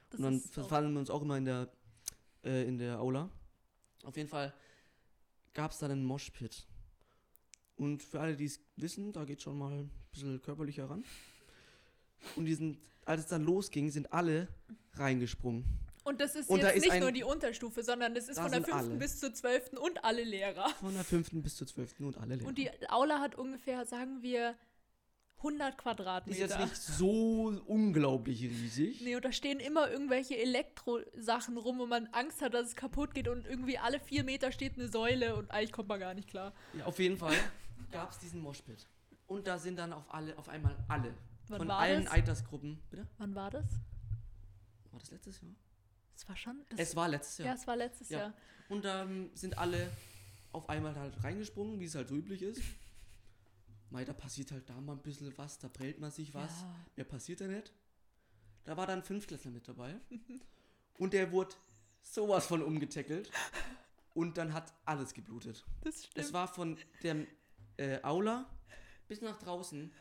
Speaker 2: Das
Speaker 1: und dann verfallen wir uns auch immer in der, äh, in der Aula. Auf jeden Fall gab es dann einen Moshpit. Und für alle, die es wissen, da geht schon mal ein bisschen körperlicher ran. Und die sind, als es dann losging, sind alle reingesprungen.
Speaker 2: Und das ist
Speaker 1: Und da
Speaker 2: jetzt
Speaker 1: ist
Speaker 2: nicht
Speaker 1: ein-
Speaker 2: nur die Unterstufe, sondern das ist
Speaker 1: Da
Speaker 2: von der
Speaker 1: sind
Speaker 2: fünften
Speaker 1: alle.
Speaker 2: bis zur zwölften und alle Lehrer.
Speaker 1: Von der fünften bis zur zwölften und alle Lehrer.
Speaker 2: Und die Aula hat ungefähr, sagen wir, 100
Speaker 1: Die
Speaker 2: Quadratmeter.
Speaker 1: ist jetzt nicht so unglaublich riesig.
Speaker 2: Nee, und da stehen immer irgendwelche Elektro-Sachen rum, wo man Angst hat, dass es kaputt geht und irgendwie alle vier Meter steht eine Säule und eigentlich kommt man gar nicht klar.
Speaker 1: Ja, auf jeden Fall gab es diesen Moshpit. Und da sind dann auf alle, auf einmal alle.
Speaker 2: Wann
Speaker 1: von allen
Speaker 2: das?
Speaker 1: Altersgruppen. Bitte?
Speaker 2: Wann war das?
Speaker 1: War das letztes Jahr?
Speaker 2: Das war schon.
Speaker 1: Es war letztes
Speaker 2: ja.
Speaker 1: Jahr.
Speaker 2: es war letztes
Speaker 1: Ja.
Speaker 2: Jahr.
Speaker 1: Und dann sind alle auf einmal halt reingesprungen, wie es halt so üblich ist. Mei, da passiert halt da mal ein bisschen was, da prellt man sich was.
Speaker 2: Ja.
Speaker 1: Mehr passiert da nicht. Da war dann ein Fünftklässler mit dabei. und der wurde sowas von umgetackelt. Und dann hat alles geblutet.
Speaker 2: Das stimmt.
Speaker 1: Es war von der äh, Aula bis nach draußen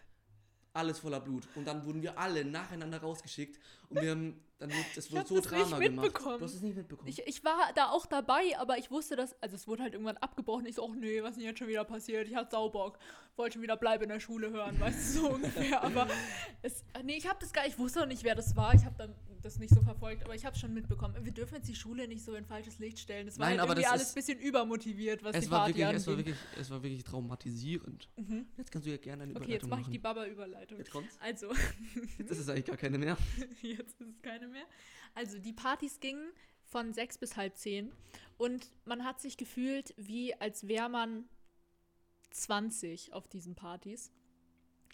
Speaker 1: alles voller Blut. Und dann wurden wir alle nacheinander rausgeschickt. Und wir haben, dann wurde, das
Speaker 2: Ich
Speaker 1: wurde so
Speaker 2: nicht
Speaker 1: Drama gemacht. Du hast es nicht mitbekommen.
Speaker 2: Ich, ich war da auch dabei, aber ich wusste das, also es wurde halt irgendwann abgebrochen. Ich so, ach nee, was ist denn jetzt schon wieder passiert? Ich hatte Saubock. Wollte schon wieder Bleib in der Schule hören, weißt du, so *laughs* ungefähr. Aber es, nee, ich habe das gar ich wusste auch nicht, wer das war. Ich habe dann das nicht so verfolgt, aber ich habe schon mitbekommen. Wir dürfen jetzt die Schule nicht so in falsches Licht stellen. Es war
Speaker 1: Nein,
Speaker 2: halt
Speaker 1: aber
Speaker 2: irgendwie alles ein bisschen übermotiviert, was die
Speaker 1: es war,
Speaker 2: Party
Speaker 1: wirklich, es, war wirklich, es war wirklich traumatisierend.
Speaker 2: Mhm.
Speaker 1: Jetzt kannst du ja gerne eine
Speaker 2: Okay, jetzt
Speaker 1: Überleitung
Speaker 2: mache ich die Baba-Überleitung.
Speaker 1: Jetzt kommt's.
Speaker 2: Also,
Speaker 1: Jetzt ist es eigentlich gar keine mehr. *laughs*
Speaker 2: Jetzt ist es keine mehr. Also die Partys gingen von sechs bis halb zehn und man hat sich gefühlt, wie als wäre man 20 auf diesen Partys.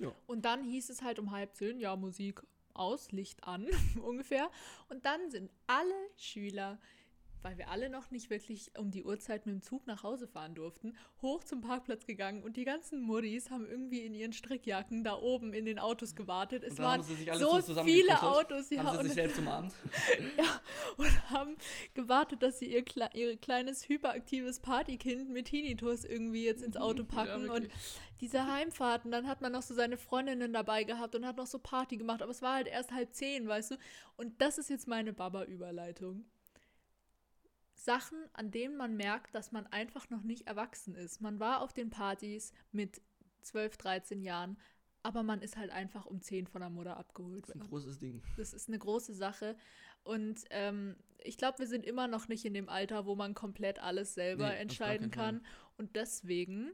Speaker 1: Ja.
Speaker 2: Und dann hieß es halt um halb zehn, ja, Musik aus, Licht an, *laughs* ungefähr. Und dann sind alle Schüler, weil wir alle noch nicht wirklich um die Uhrzeit mit dem Zug nach Hause fahren durften, hoch zum Parkplatz gegangen und die ganzen Muddis haben irgendwie in ihren Strickjacken da oben in den Autos gewartet. Es
Speaker 1: Und
Speaker 2: waren so viele Autos, ja,
Speaker 1: haben sie
Speaker 2: und
Speaker 1: sich selbst umarmt. *laughs*
Speaker 2: ja, und haben gewartet, dass sie ihr, Kle ihr kleines hyperaktives Partykind mit Tinnitus irgendwie jetzt ins Auto *laughs* packen. und
Speaker 1: wirklich.
Speaker 2: diese Heimfahrten, dann hat man noch so seine Freundinnen dabei gehabt und hat noch so Party gemacht, aber es war halt erst halb zehn, weißt du? Und das ist jetzt meine Baba-Überleitung. Sachen, an denen man merkt, dass man einfach noch nicht erwachsen ist. Man war auf den Partys mit 12, 13 Jahren, aber man ist halt einfach um 10 von der Mutter abgeholt
Speaker 1: Das ist ein großes Ding.
Speaker 2: Das ist eine große Sache. Und ähm, ich glaube, wir sind immer noch nicht in dem Alter, wo man komplett alles selber
Speaker 1: Nee,
Speaker 2: entscheiden kann. Und deswegen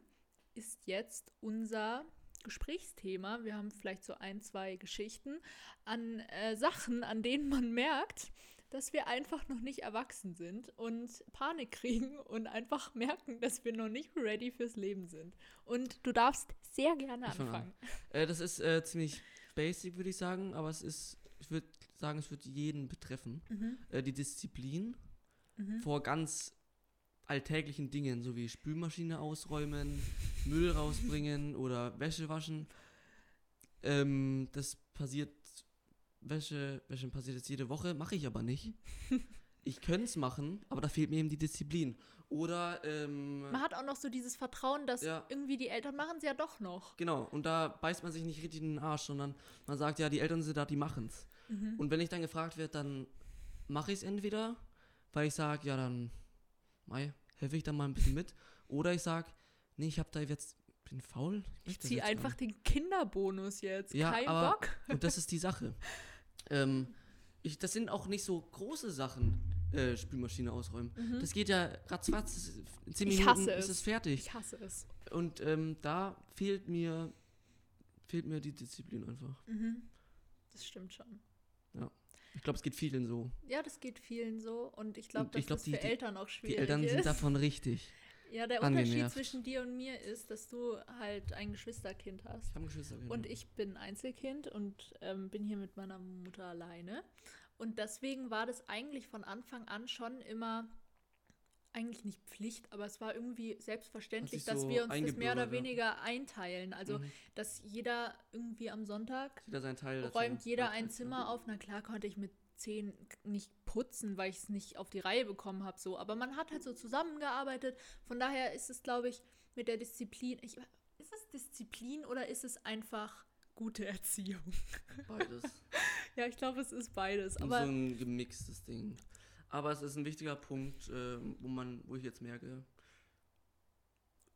Speaker 2: ist jetzt unser Gesprächsthema. Wir haben vielleicht so ein, zwei Geschichten an äh, Sachen, an denen man merkt, dass wir einfach noch nicht erwachsen sind und Panik kriegen und einfach merken, dass wir noch nicht ready fürs Leben sind. Und du darfst sehr gerne
Speaker 1: fang an.
Speaker 2: anfangen.
Speaker 1: Äh, das ist äh, ziemlich basic, würde ich sagen, aber es ist, ich würde sagen, es wird jeden betreffen.
Speaker 2: Mhm.
Speaker 1: Äh, die Disziplin
Speaker 2: Mhm.
Speaker 1: vor ganz alltäglichen Dingen, so wie Spülmaschine ausräumen, Müll rausbringen oder Wäsche waschen. Ähm, das passiert, Wäsche, Wäsche passiert jetzt jede Woche, mache ich aber nicht. *laughs* Ich könnte es machen, aber da fehlt mir eben die Disziplin. Oder, ähm,
Speaker 2: Man hat auch noch so dieses Vertrauen, dass
Speaker 1: Ja.
Speaker 2: irgendwie die Eltern machen es ja doch noch.
Speaker 1: genau, und da beißt man sich nicht richtig in den Arsch, sondern man sagt, ja, die Eltern sind da, die machen's.
Speaker 2: Mhm.
Speaker 1: Und wenn ich dann gefragt werde, dann mache ich es entweder, weil ich sage, ja, dann mei, helfe ich da mal ein bisschen mit. Oder ich sage, nee, ich habe da jetzt, bin faul.
Speaker 2: Ich
Speaker 1: das
Speaker 2: ziehe einfach
Speaker 1: gar
Speaker 2: den Kinderbonus jetzt.
Speaker 1: Ja,
Speaker 2: Kein
Speaker 1: aber-
Speaker 2: Bock.
Speaker 1: Und das ist die Sache. *laughs* ähm, ich, das sind auch nicht so große Sachen, äh, Spülmaschine ausräumen.
Speaker 2: Mhm.
Speaker 1: Das geht ja ratzfatz, in 10
Speaker 2: Ich
Speaker 1: Minuten ist
Speaker 2: es.
Speaker 1: es fertig.
Speaker 2: Ich hasse es.
Speaker 1: Und ähm, da fehlt mir, fehlt mir die Disziplin einfach.
Speaker 2: Mhm. Das stimmt schon.
Speaker 1: Ich glaube, es geht vielen so.
Speaker 2: Ja, das geht vielen so. Und ich glaube, dass
Speaker 1: ich glaub,
Speaker 2: das
Speaker 1: die-
Speaker 2: für
Speaker 1: die-
Speaker 2: Eltern auch schwierig
Speaker 1: Die Eltern
Speaker 2: ist.
Speaker 1: sind davon richtig.
Speaker 2: Ja, der Unterschied zwischen dir und mir ist, dass du halt ein Geschwisterkind hast.
Speaker 1: Ich habe Geschwister. genau.
Speaker 2: Und ich bin Einzelkind und ähm, bin hier mit meiner Mutter alleine. Und deswegen war das eigentlich von Anfang an schon immer, eigentlich nicht Pflicht, aber es war irgendwie selbstverständlich,
Speaker 1: sich
Speaker 2: dass
Speaker 1: so
Speaker 2: wir uns das mehr oder
Speaker 1: ja.
Speaker 2: weniger einteilen. Also,
Speaker 1: Mhm.
Speaker 2: dass jeder irgendwie am Sonntag
Speaker 1: Jeder
Speaker 2: räumt jeder ein Zimmer auf. Na klar konnte ich mit zehn nicht putzen, weil ich es nicht auf die Reihe bekommen habe. So. Aber man hat halt so zusammengearbeitet. Von daher ist es, glaube ich, mit der Disziplin. Ich, ist es Disziplin oder ist es einfach gute Erziehung? *laughs*
Speaker 1: Beides.
Speaker 2: Ja, ich glaube, es ist beides.
Speaker 1: Und
Speaker 2: Aber
Speaker 1: so ein gemixtes Ding. Aber es ist ein wichtiger Punkt, äh, wo man, wo ich jetzt merke,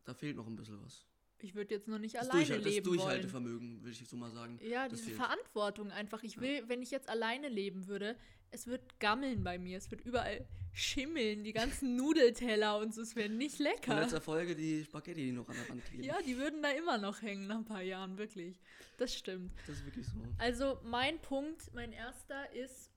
Speaker 1: da fehlt noch ein bisschen was.
Speaker 2: Ich würde jetzt noch nicht
Speaker 1: Das,
Speaker 2: alleine
Speaker 1: Durchhal das
Speaker 2: leben wollen.
Speaker 1: Durchhaltevermögen, würde ich so mal sagen.
Speaker 2: Ja,
Speaker 1: das
Speaker 2: diese. Verantwortung einfach. Ich
Speaker 1: Ja.
Speaker 2: will, wenn ich jetzt alleine leben würde, es wird gammeln bei mir. Es wird überall schimmeln, die ganzen *laughs* Nudelteller und so. Es wäre nicht
Speaker 1: In
Speaker 2: lecker.
Speaker 1: letzter Folge die Spaghetti, die noch an der Wand kleben.
Speaker 2: Ja, die würden da immer noch hängen nach ein paar Jahren, wirklich. Das stimmt.
Speaker 1: Das ist wirklich so.
Speaker 2: Also mein Punkt, mein erster ist,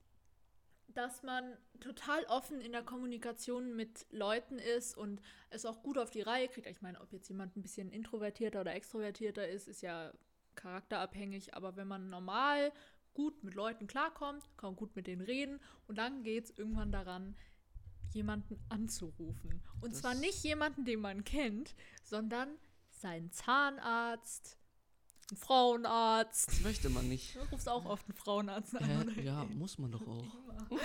Speaker 2: dass man total offen in der Kommunikation mit Leuten ist und es auch gut auf die Reihe kriegt. Ich meine, ob jetzt jemand ein bisschen introvertierter oder extrovertierter ist, ist ja charakterabhängig, aber wenn man normal gut mit Leuten klarkommt, kann man gut mit denen reden und dann geht es irgendwann daran, jemanden anzurufen. Und
Speaker 1: Das-
Speaker 2: zwar nicht jemanden, den man kennt, sondern seinen Zahnarzt, einen Frauenarzt.
Speaker 1: Das möchte man nicht.
Speaker 2: Du rufst auch oft einen Frauenarzt an. Oder?
Speaker 1: Ja, muss man doch auch. *laughs*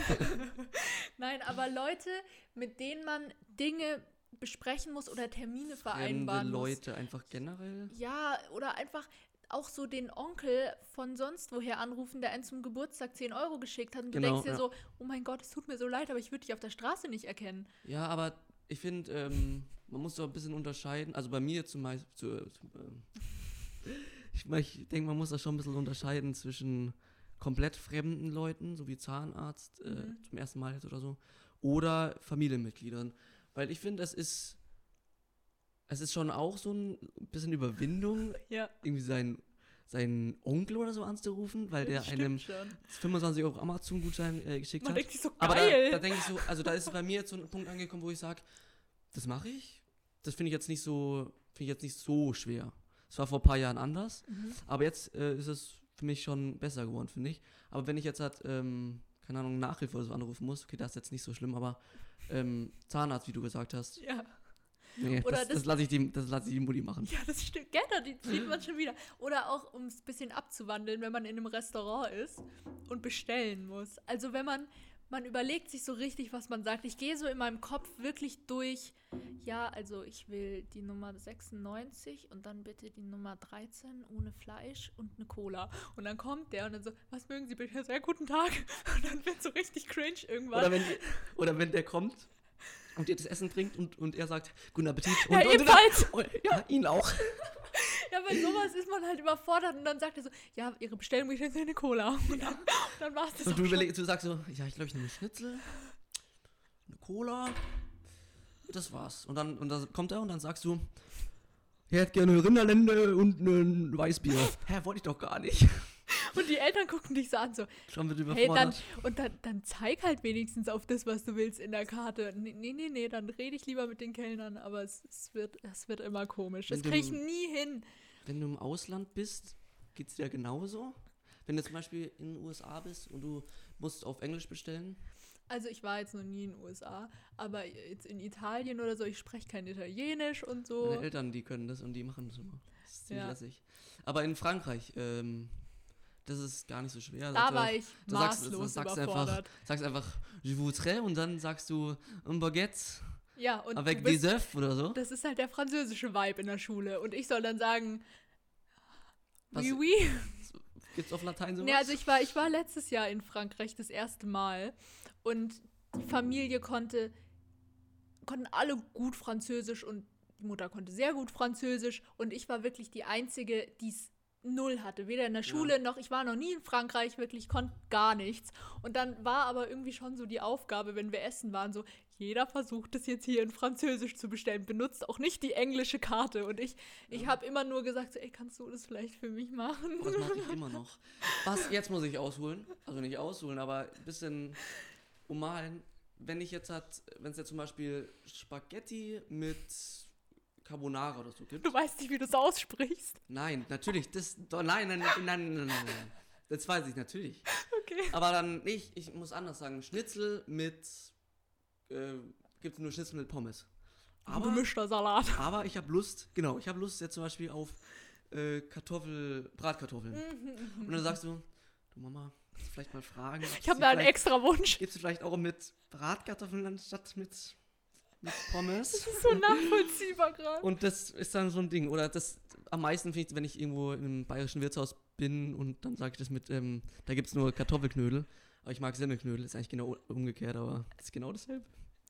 Speaker 2: Nein, aber Leute, mit denen man Dinge besprechen muss oder Termine
Speaker 1: Fremde
Speaker 2: vereinbaren muss.
Speaker 1: Leute einfach generell.
Speaker 2: Ja, oder einfach auch so den Onkel von sonst woher anrufen, der einen zum Geburtstag 10 Euro geschickt hat. Und du
Speaker 1: Genau,
Speaker 2: denkst dir
Speaker 1: ja.
Speaker 2: so, oh mein Gott, es tut mir so leid, aber ich würde dich auf der Straße nicht erkennen.
Speaker 1: Ja, aber ich finde, ähm, man muss doch ein bisschen unterscheiden. Also bei mir zum Beispiel, zu, äh, ähm, *laughs* ich, ich denke, man muss da schon ein bisschen unterscheiden zwischen komplett fremden Leuten, so wie Zahnarzt äh,
Speaker 2: Mhm.
Speaker 1: zum ersten Mal jetzt oder so, oder Familienmitgliedern. Weil ich finde, es ist, es ist schon auch so ein bisschen Überwindung, *laughs*
Speaker 2: Ja,
Speaker 1: irgendwie seinen, seinen Onkel oder so anzurufen, weil der
Speaker 2: stimmt
Speaker 1: einem
Speaker 2: schon.
Speaker 1: 25 Euro Amazon-Gutschein äh, geschickt
Speaker 2: Man
Speaker 1: hat.
Speaker 2: denkt sich so,
Speaker 1: Aber da,
Speaker 2: geil.
Speaker 1: da denke ich so, also da ist bei mir jetzt so ein Punkt angekommen, wo ich sage, das mache ich. Das finde ich jetzt nicht so, finde ich jetzt nicht so schwer. Es war vor ein paar Jahren anders,
Speaker 2: mhm.
Speaker 1: aber jetzt äh, ist es für mich schon besser geworden, finde ich. Aber wenn ich jetzt halt, ähm, keine Ahnung, Nachhilfe oder so anrufen muss, okay, das ist jetzt nicht so schlimm, aber ähm, Zahnarzt, wie du gesagt hast,
Speaker 2: Ja.
Speaker 1: nee,
Speaker 2: Oder
Speaker 1: das,
Speaker 2: das-
Speaker 1: das lasse ich, die- das lass ich die Mutti machen.
Speaker 2: Ja, das stimmt. Genau, die sieht man schon wieder. Oder auch, um es ein bisschen abzuwandeln, wenn man in einem Restaurant ist und bestellen muss. Also wenn man, man überlegt sich so richtig, was man sagt. Ich gehe so in meinem Kopf wirklich durch, ja, also ich will die Nummer 96 und dann bitte die Nummer 13 ohne Fleisch und eine Cola. Und dann kommt der und dann so, was mögen Sie bitte? Sehr guten Tag. *laughs* Und dann wird so richtig cringe irgendwann.
Speaker 1: Oder wenn, die, oder wenn der kommt und dir das Essen bringt und, und er sagt, guten Appetit. Und,
Speaker 2: ja,
Speaker 1: und dann, oh, ja, ihn auch. *laughs*
Speaker 2: Ja, bei sowas ist man halt überfordert und dann sagt er so, ja, Ihre Bestellung ist jetzt eine Cola. Und dann, dann war es das
Speaker 1: Und du,
Speaker 2: schon.
Speaker 1: überleg, du sagst so, ja, ich glaube, ich nehme eine Schnitzel, eine Cola, das war's. Und dann, und dann kommt er und dann sagst du, er hätte gerne Rinderlende und ein Weißbier. Hä, wollte ich doch gar nicht.
Speaker 2: Und die Eltern gucken dich so an, so,
Speaker 1: Schon wird
Speaker 2: hey, dann,
Speaker 1: überfordert.
Speaker 2: und dann, dann zeig halt wenigstens auf das, was du willst in der Karte. Nee, nee, nee, nee dann rede ich lieber mit den Kellnern, aber es, es, wird, es wird immer komisch. Das kriege ich nie hin.
Speaker 1: Wenn du im Ausland bist, geht es dir genauso? Wenn du zum Beispiel in den USA bist und du musst auf Englisch bestellen,
Speaker 2: Also ich war jetzt noch nie in den USA, aber jetzt in Italien oder so, ich spreche kein Italienisch und so.
Speaker 1: meine Eltern, die können das und die machen das immer. Das ist ziemlich
Speaker 2: Ja.
Speaker 1: lässig. Aber in Frankreich, ähm, das ist gar nicht so schwer.
Speaker 2: Da
Speaker 1: du-
Speaker 2: war ich
Speaker 1: sagst-
Speaker 2: maßlos
Speaker 1: sagst du
Speaker 2: überfordert.
Speaker 1: Sagst einfach, je voudrais und dann sagst du un baguette
Speaker 2: Ja, und
Speaker 1: avec
Speaker 2: bist,
Speaker 1: des œufs oder so.
Speaker 2: das ist halt der französische Vibe in der Schule. Und ich soll dann sagen,
Speaker 1: Was-
Speaker 2: oui, oui.
Speaker 1: Gibt's auf Latein sowas?
Speaker 2: Nee, also ich war, ich war letztes Jahr in Frankreich das erste Mal und die Familie konnte, konnten alle gut Französisch und die Mutter konnte sehr gut Französisch und ich war wirklich die Einzige, die es null hatte. Weder in der Schule noch, ich war noch nie in Frankreich, wirklich konnte gar nichts. Und dann war aber irgendwie schon so die Aufgabe, wenn wir essen waren, so, jeder versucht es jetzt hier in Französisch zu bestellen, benutzt auch nicht die englische Karte. Und ich, ich
Speaker 1: Ja.
Speaker 2: habe immer nur gesagt, so, ey, kannst du das vielleicht für mich machen?
Speaker 1: Das mache ich immer noch. Was, jetzt muss ich ausholen. Also nicht ausholen, aber ein bisschen ummalen. Wenn ich jetzt hat, wenn es jetzt zum Beispiel Spaghetti mit Carbonara oder so gibt.
Speaker 2: Du weißt nicht, wie du es aussprichst.
Speaker 1: Nein, natürlich. Das, doch, nein, nein, nein, nein, nein, nein, nein. Das weiß ich natürlich.
Speaker 2: Okay.
Speaker 1: Aber dann nicht, ich muss anders sagen. Schnitzel mit, äh, gibt es nur Schnitzel mit Pommes. Aber,
Speaker 2: Gemischter Salat. *laughs*
Speaker 1: aber ich habe Lust, genau, ich habe Lust jetzt zum Beispiel auf äh, Kartoffel, Bratkartoffeln. Und dann sagst du, du Mama, kannst du vielleicht mal fragen.
Speaker 2: Ich habe da einen extra Wunsch.
Speaker 1: Gibt es vielleicht auch mit Bratkartoffeln anstatt mit, mit Pommes?
Speaker 2: Das ist so nachvollziehbar gerade.
Speaker 1: Und das ist dann so ein Ding. Oder das am meisten finde ich, wenn ich irgendwo in einem bayerischen Wirtshaus bin und dann sage ich das mit, ähm, da gibt es nur Kartoffelknödel. Aber ich mag Semmelknödel, ist eigentlich genau umgekehrt, aber das ist genau dasselbe.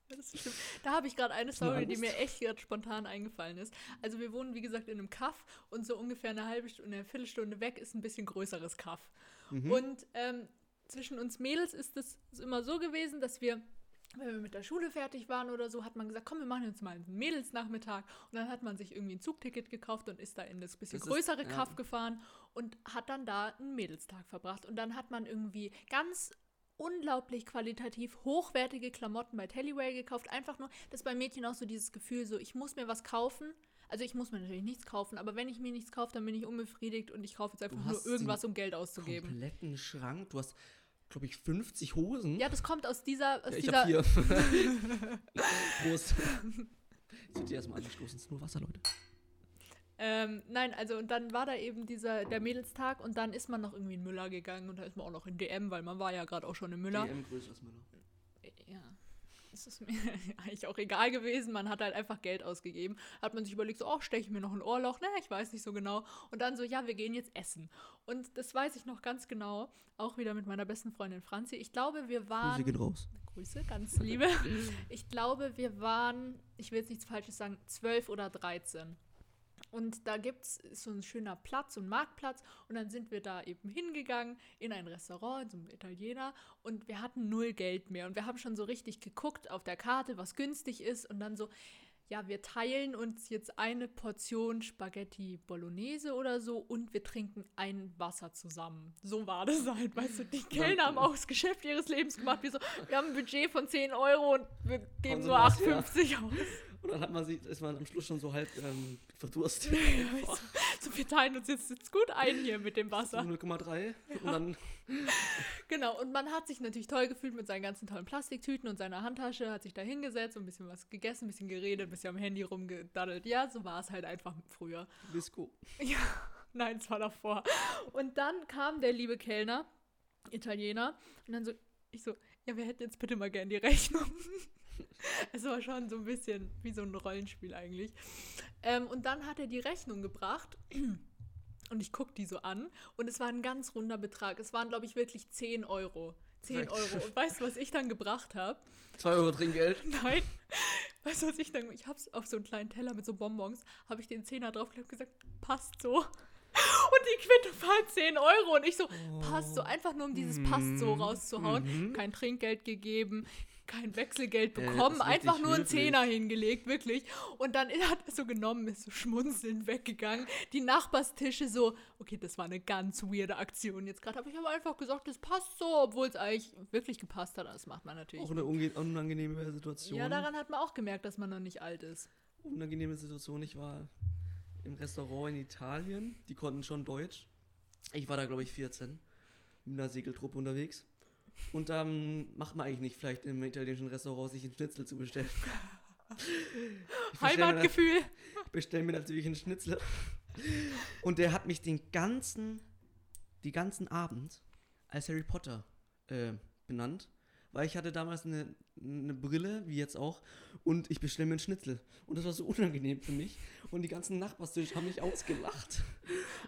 Speaker 2: Das stimmt. Da habe ich gerade eine Story, die mir echt gerade spontan eingefallen ist. Also wir wohnen, wie gesagt, in einem Kaff und so ungefähr eine halbe Stunde, eine Viertelstunde weg ist ein bisschen größeres Kaff.
Speaker 1: Mhm.
Speaker 2: Und ähm, zwischen uns Mädels ist es immer so gewesen, dass wir, wenn wir mit der Schule fertig waren oder so, hat man gesagt, komm, wir machen jetzt mal einen Mädelsnachmittag. Und dann hat man sich irgendwie ein Zugticket gekauft und ist da in das bisschen
Speaker 1: Das ist-
Speaker 2: größere
Speaker 1: ja.
Speaker 2: Kaff gefahren und hat dann da einen Mädelstag verbracht. Und dann hat man irgendwie ganz unglaublich qualitativ hochwertige Klamotten bei Tellyway gekauft. Einfach nur, das ist bei Mädchen auch so dieses Gefühl, so ich muss mir was kaufen. Also ich muss mir natürlich nichts kaufen, aber wenn ich mir nichts kaufe, dann bin ich unbefriedigt und ich kaufe jetzt einfach
Speaker 1: Du
Speaker 2: nur
Speaker 1: hast
Speaker 2: irgendwas, um Geld auszugeben.
Speaker 1: Kompletten Schrank. Du hast, glaube ich, 50 Hosen.
Speaker 2: Ja, das kommt aus dieser, aus
Speaker 1: Ja, ich
Speaker 2: dieser
Speaker 1: habe hier. Prost. *laughs* Ich dir erstmal angestoßen. Es ist nur Wasser, Leute.
Speaker 2: Ähm, nein, also und dann war da eben dieser der Mädelstag und dann ist man noch irgendwie in Müller gegangen und da ist man auch noch in DM, weil man war ja gerade auch schon in Müller.
Speaker 1: DM größeres Müller.
Speaker 2: Ja. Es ist mir *laughs* eigentlich auch egal gewesen. Man hat halt einfach Geld ausgegeben. Hat man sich überlegt, so, oh, steche ich mir noch ein Ohrloch? Ne, ich weiß nicht so genau. Und dann so, ja, wir gehen jetzt essen. Und das weiß ich noch ganz genau. Auch wieder mit meiner besten Freundin Franzi. Ich glaube, wir waren.
Speaker 1: Grüße gehen raus.
Speaker 2: Grüße, ganz liebe. *laughs* Ich glaube, wir waren, ich will jetzt nichts Falsches sagen, 12 oder 13. Und da gibt es so ein schöner Platz, so ein Marktplatz. Und dann sind wir da eben hingegangen in ein Restaurant, in so einem Italiener. Und wir hatten null Geld mehr. Und wir haben schon so richtig geguckt auf der Karte, was günstig ist. Und dann so, ja, wir teilen uns jetzt eine Portion Spaghetti Bolognese oder so und wir trinken ein Wasser zusammen. So war das halt, weißt du. Die Kellner haben auch das Geschäft ihres Lebens gemacht. Wir so, wir haben ein Budget von 10 Euro und wir geben nur
Speaker 1: was, ja.
Speaker 2: 8,50 aus.
Speaker 1: Und dann hat man sie, ist man am Schluss schon so halb ähm, verdurstet. *laughs*
Speaker 2: Weißt du, so, wir teilen uns jetzt, jetzt gut ein hier mit dem Wasser.
Speaker 1: 0,3. Und dann *laughs*
Speaker 2: Genau, und man hat sich natürlich toll gefühlt mit seinen ganzen tollen Plastiktüten und seiner Handtasche, hat sich da hingesetzt und ein bisschen was gegessen, ein bisschen geredet, ein bisschen am Handy rumgedaddelt. Ja, so war es halt einfach früher.
Speaker 1: Disco. *laughs*
Speaker 2: Ja, nein, es war davor. Und dann kam der liebe Kellner, Italiener, und dann so, ich so, ja, wir hätten jetzt bitte mal gern die Rechnung. *laughs* es war schon so ein bisschen wie so ein Rollenspiel eigentlich. Ähm, und dann hat er die Rechnung gebracht. *clears throat* Und ich gucke die so an und es war ein ganz runder Betrag. Es waren, glaube ich, wirklich 10 Euro. 10 Euro. Und weißt du, was ich dann gebracht habe?
Speaker 1: 2 Euro Trinkgeld. *laughs*
Speaker 2: Nein. Weißt du, was ich dann, ich hab's auf so einen kleinen Teller mit so Bonbons, habe ich den Zehner draufgelegt und gesagt, passt so. Die Quittung war 10 Euro und ich so, passt so, einfach nur um dieses passt so rauszuhauen.
Speaker 1: Mhm.
Speaker 2: Kein Trinkgeld gegeben, kein Wechselgeld
Speaker 1: Äh,
Speaker 2: bekommen,
Speaker 1: richtig
Speaker 2: einfach nur einen. Zehner hingelegt, wirklich. Und dann *laughs* hat er so genommen, ist so schmunzelnd weggegangen. Die Nachbarstische so, okay, das war eine ganz weirde Aktion jetzt gerade. Habe ich aber einfach gesagt, das passt so, obwohl es eigentlich wirklich gepasst hat. Das macht man natürlich.
Speaker 1: Auch eine unangenehme Situation.
Speaker 2: Ja, daran hat man auch gemerkt, dass man noch nicht alt ist.
Speaker 1: unangenehme Situation. Ich war im Restaurant in Italien. Die konnten schon Deutsch. Ich war da, glaube ich, 14. Mit einer Segeltruppe unterwegs. Und dann macht man eigentlich nicht vielleicht im italienischen Restaurant sich einen Schnitzel zu bestellen. *laughs* Ich bestell mir
Speaker 2: Heimatgefühl.
Speaker 1: dann- *laughs* bestell mir natürlich einen Schnitzel. Und der hat mich den ganzen, die ganzen Abend als Harry Potter äh, benannt. Weil ich hatte damals eine, eine Brille, wie jetzt auch, und ich bestelle mir einen Schnitzel. Und das war so unangenehm für mich. Und die ganzen Nachbarstisch haben mich ausgelacht.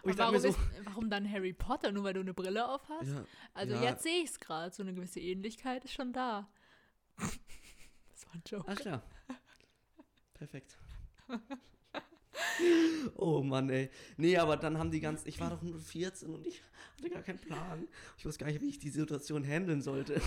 Speaker 1: Und
Speaker 2: warum,
Speaker 1: so,
Speaker 2: ist, warum dann Harry Potter? Nur weil du eine Brille auf hast?
Speaker 1: ja,
Speaker 2: Also
Speaker 1: ja.
Speaker 2: jetzt sehe ich es gerade. So eine gewisse Ähnlichkeit ist schon da. *laughs* Das war ein Joke.
Speaker 1: alles klar. Perfekt. Oh Mann, ey. Nee, aber dann haben die ganz. Ich war doch nur 14 und ich hatte gar keinen Plan. Ich wusste gar nicht, wie ich die Situation handeln sollte.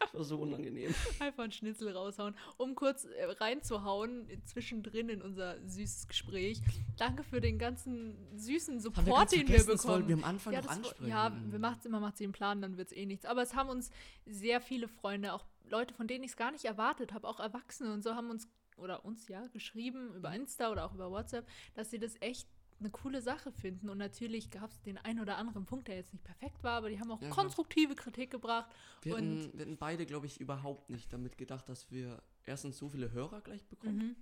Speaker 1: Das war so unangenehm.
Speaker 2: Einfach einen Schnitzel raushauen, um kurz äh, reinzuhauen, zwischendrin in unser süßes Gespräch. Danke für den ganzen süßen Support, den wir bekommen.
Speaker 1: wir am Anfang
Speaker 2: ja,
Speaker 1: noch
Speaker 2: das,
Speaker 1: ansprechen.
Speaker 2: ja, wir macht's immer, macht sie einen Plan, dann wird es eh nichts. Aber es haben uns sehr viele Freunde, auch Leute, von denen ich es gar nicht erwartet habe, auch Erwachsene und so, haben uns, oder uns ja, geschrieben über Insta oder auch über WhatsApp, dass sie das echt eine coole Sache finden. Und natürlich gab es den einen oder anderen Punkt, der jetzt nicht perfekt war, aber die haben auch
Speaker 1: Ja, klar.
Speaker 2: konstruktive Kritik gebracht.
Speaker 1: Wir hatten, wir hatten beide, glaube ich, überhaupt nicht damit gedacht, dass wir erstens so viele Hörer gleich bekommen.
Speaker 2: Mhm.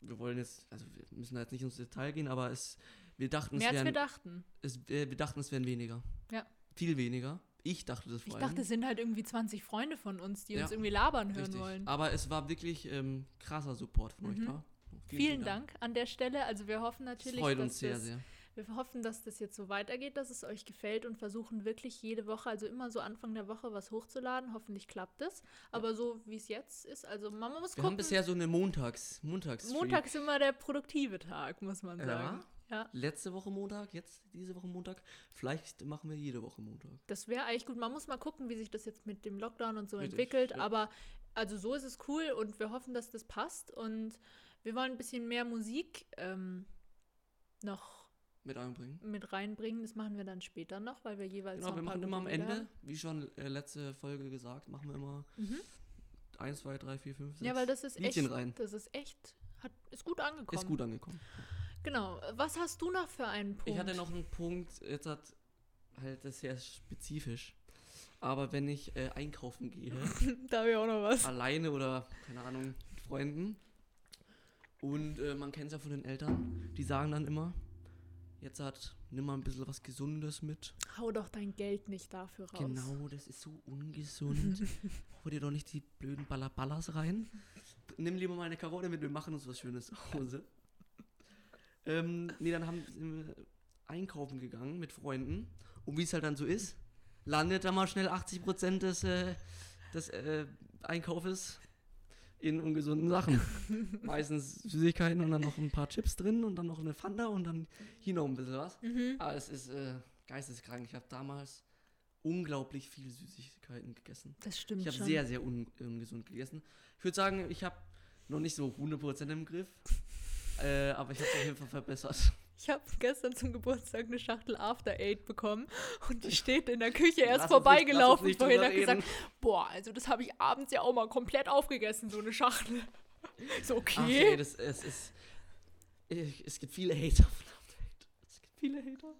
Speaker 1: Wir wollen jetzt, also wir müssen da jetzt nicht ins Detail gehen, aber es, wir dachten,
Speaker 2: Mehr
Speaker 1: es
Speaker 2: als wir
Speaker 1: wären,
Speaker 2: dachten.
Speaker 1: es, äh, wir dachten, es wären weniger.
Speaker 2: Ja.
Speaker 1: Viel weniger. Ich dachte das vor
Speaker 2: Ich
Speaker 1: allem.
Speaker 2: dachte, es sind halt irgendwie 20 Freunde von uns, die
Speaker 1: Ja,
Speaker 2: uns irgendwie labern hören
Speaker 1: Richtig.
Speaker 2: wollen.
Speaker 1: Aber es war wirklich ähm, krasser Support von euch
Speaker 2: Mhm.
Speaker 1: da.
Speaker 2: Vielen, Dank an der Stelle. Also wir hoffen natürlich,
Speaker 1: freut
Speaker 2: dass
Speaker 1: uns sehr,
Speaker 2: das,
Speaker 1: sehr.
Speaker 2: wir hoffen, dass das jetzt so weitergeht, dass es euch gefällt und versuchen wirklich jede Woche, also immer so Anfang der Woche was hochzuladen. Hoffentlich klappt es. Aber so wie es jetzt ist, also man muss
Speaker 1: Wir haben
Speaker 2: gucken.
Speaker 1: bisher so eine Montags, Montags
Speaker 2: Montag ist immer der produktive Tag, muss man
Speaker 1: Ja.
Speaker 2: sagen. Ja,
Speaker 1: Letzte Woche Montag, jetzt diese Woche Montag. Vielleicht machen wir jede Woche Montag.
Speaker 2: das wäre eigentlich gut. Man muss mal gucken, wie sich das jetzt mit dem Lockdown und so
Speaker 1: Richtig,
Speaker 2: entwickelt.
Speaker 1: ja.
Speaker 2: Aber also so ist es cool und wir hoffen, dass das passt. Und wir wollen ein bisschen mehr Musik ähm, noch
Speaker 1: Mit einbringen.
Speaker 2: mit reinbringen. Das machen wir dann später noch, weil wir jeweils
Speaker 1: Genau, wir machen immer am Ende, wie schon äh, letzte Folge gesagt, machen wir immer
Speaker 2: haben. Mhm.
Speaker 1: 1, 2, 3, 4, 5, 6
Speaker 2: Ja, weil das ist
Speaker 1: Liedchen
Speaker 2: echt,
Speaker 1: rein.
Speaker 2: das ist echt, hat, ist gut angekommen.
Speaker 1: Ist gut angekommen.
Speaker 2: Genau. Was hast du noch für einen Punkt?
Speaker 1: Ich hatte noch einen Punkt, jetzt hat halt das ist sehr spezifisch. Aber wenn ich äh, einkaufen gehe, *laughs*
Speaker 2: da habe ich auch noch was.
Speaker 1: alleine oder, keine Ahnung, mit Freunden, und äh, man kennt es ja von den Eltern, die sagen dann immer, jetzt hat, nimm mal ein bisschen was Gesundes mit.
Speaker 2: Hau doch dein Geld nicht dafür raus.
Speaker 1: Genau, das ist so ungesund. *laughs* Hol dir doch nicht die blöden Ballaballas rein. Nimm lieber mal eine Karotte mit, wir machen uns was Schönes zu Hause. Ähm, nee, dann haben, sind wir einkaufen gegangen mit Freunden. Und wie es halt dann so ist, landet da mal schnell 80% des, äh, des äh, Einkaufes in ungesunden Sachen. *laughs* Meistens Süßigkeiten und dann noch ein paar Chips drin und dann noch eine Fanta und dann hier noch ein bisschen was.
Speaker 2: Mhm.
Speaker 1: Aber es ist äh, geisteskrank. Ich habe damals unglaublich viel Süßigkeiten gegessen.
Speaker 2: Das stimmt
Speaker 1: Ich habe sehr, sehr un ungesund gegessen. Ich würde sagen, ich habe noch nicht so 100% im Griff. Äh, aber ich habe es auf jeden Fall verbessert.
Speaker 2: Ich habe gestern zum Geburtstag eine Schachtel After Eight bekommen und die steht in der Küche erst
Speaker 1: Lass
Speaker 2: vorbeigelaufen.
Speaker 1: nicht
Speaker 2: Vorhin hat gesagt, boah, also das habe ich abends ja auch mal komplett aufgegessen, so eine Schachtel. *laughs* So,
Speaker 1: Ach,
Speaker 2: okay.
Speaker 1: ey, das, es ist. Ich, es gibt viele Hater von Update. Es gibt viele Hater.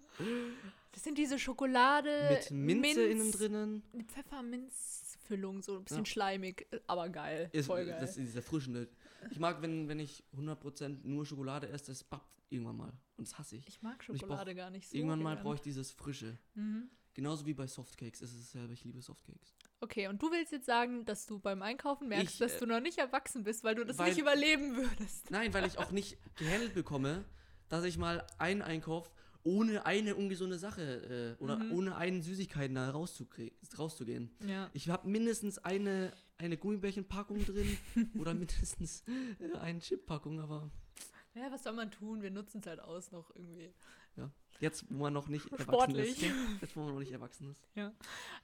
Speaker 2: Das sind diese Schokolade
Speaker 1: Mit Minze
Speaker 2: Minz-
Speaker 1: innen drinnen.
Speaker 2: Pfefferminzfüllung, so ein bisschen
Speaker 1: Ja.
Speaker 2: schleimig, aber geil.
Speaker 1: Ist,
Speaker 2: Voll geil.
Speaker 1: Das ist dieser Frischende. Ich mag, wenn, wenn ich 100% nur Schokolade esse, das bappt irgendwann mal. Und das hasse ich.
Speaker 2: ich mag
Speaker 1: Und ich
Speaker 2: Schokolade gar nicht so.
Speaker 1: irgendwann mal brauche ich dieses Frische.
Speaker 2: Mhm.
Speaker 1: Genauso wie bei Softcakes. Es ist dasselbe. Ich liebe Softcakes.
Speaker 2: Okay, und du willst jetzt sagen, dass du beim Einkaufen merkst,
Speaker 1: Ich,
Speaker 2: dass
Speaker 1: äh,
Speaker 2: du noch nicht erwachsen bist, weil du das
Speaker 1: weil-
Speaker 2: nicht überleben würdest.
Speaker 1: Nein, weil ich auch nicht gehandelt bekomme, dass ich mal einen Einkauf ohne eine ungesunde Sache äh, oder
Speaker 2: Mhm.
Speaker 1: ohne einen Süßigkeiten da rauszugehen.
Speaker 2: Ja.
Speaker 1: Ich habe mindestens eine, eine Gummibärchenpackung drin *laughs* oder mindestens äh, eine Chippackung, aber
Speaker 2: Ja, was soll man tun? Wir nutzen es halt aus noch irgendwie.
Speaker 1: Ja. Jetzt, wo man noch nicht erwachsen
Speaker 2: Sportlich.
Speaker 1: ist. *laughs* Jetzt, wo man noch nicht erwachsen ist.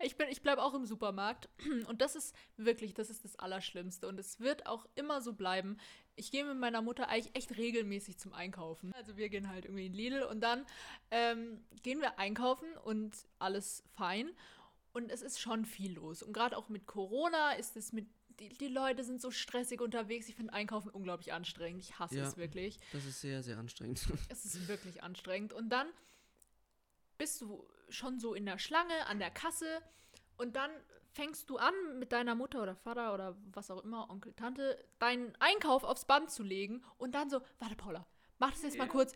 Speaker 2: Ich, bin, ich bleibe auch im Supermarkt *clears throat* und das ist wirklich, das ist das Allerschlimmste und es wird auch immer so bleiben. Ich gehe mit meiner Mutter eigentlich echt regelmäßig zum Einkaufen. Also wir gehen halt irgendwie in Lidl und dann ähm, gehen wir einkaufen und alles fein und es ist schon viel los. Und gerade auch mit Corona ist es mit, die, die Leute sind so stressig unterwegs. Ich finde Einkaufen unglaublich anstrengend. Ich hasse
Speaker 1: Ja.
Speaker 2: es wirklich.
Speaker 1: Das ist sehr, sehr anstrengend. *laughs*
Speaker 2: Es ist wirklich anstrengend. Und dann bist du schon so in der Schlange, an der Kasse und dann fängst du an, mit deiner Mutter oder Vater oder was auch immer, Onkel, Tante, deinen Einkauf aufs Band zu legen und dann so, warte Paula, mach das jetzt mal
Speaker 1: Ja,
Speaker 2: kurz,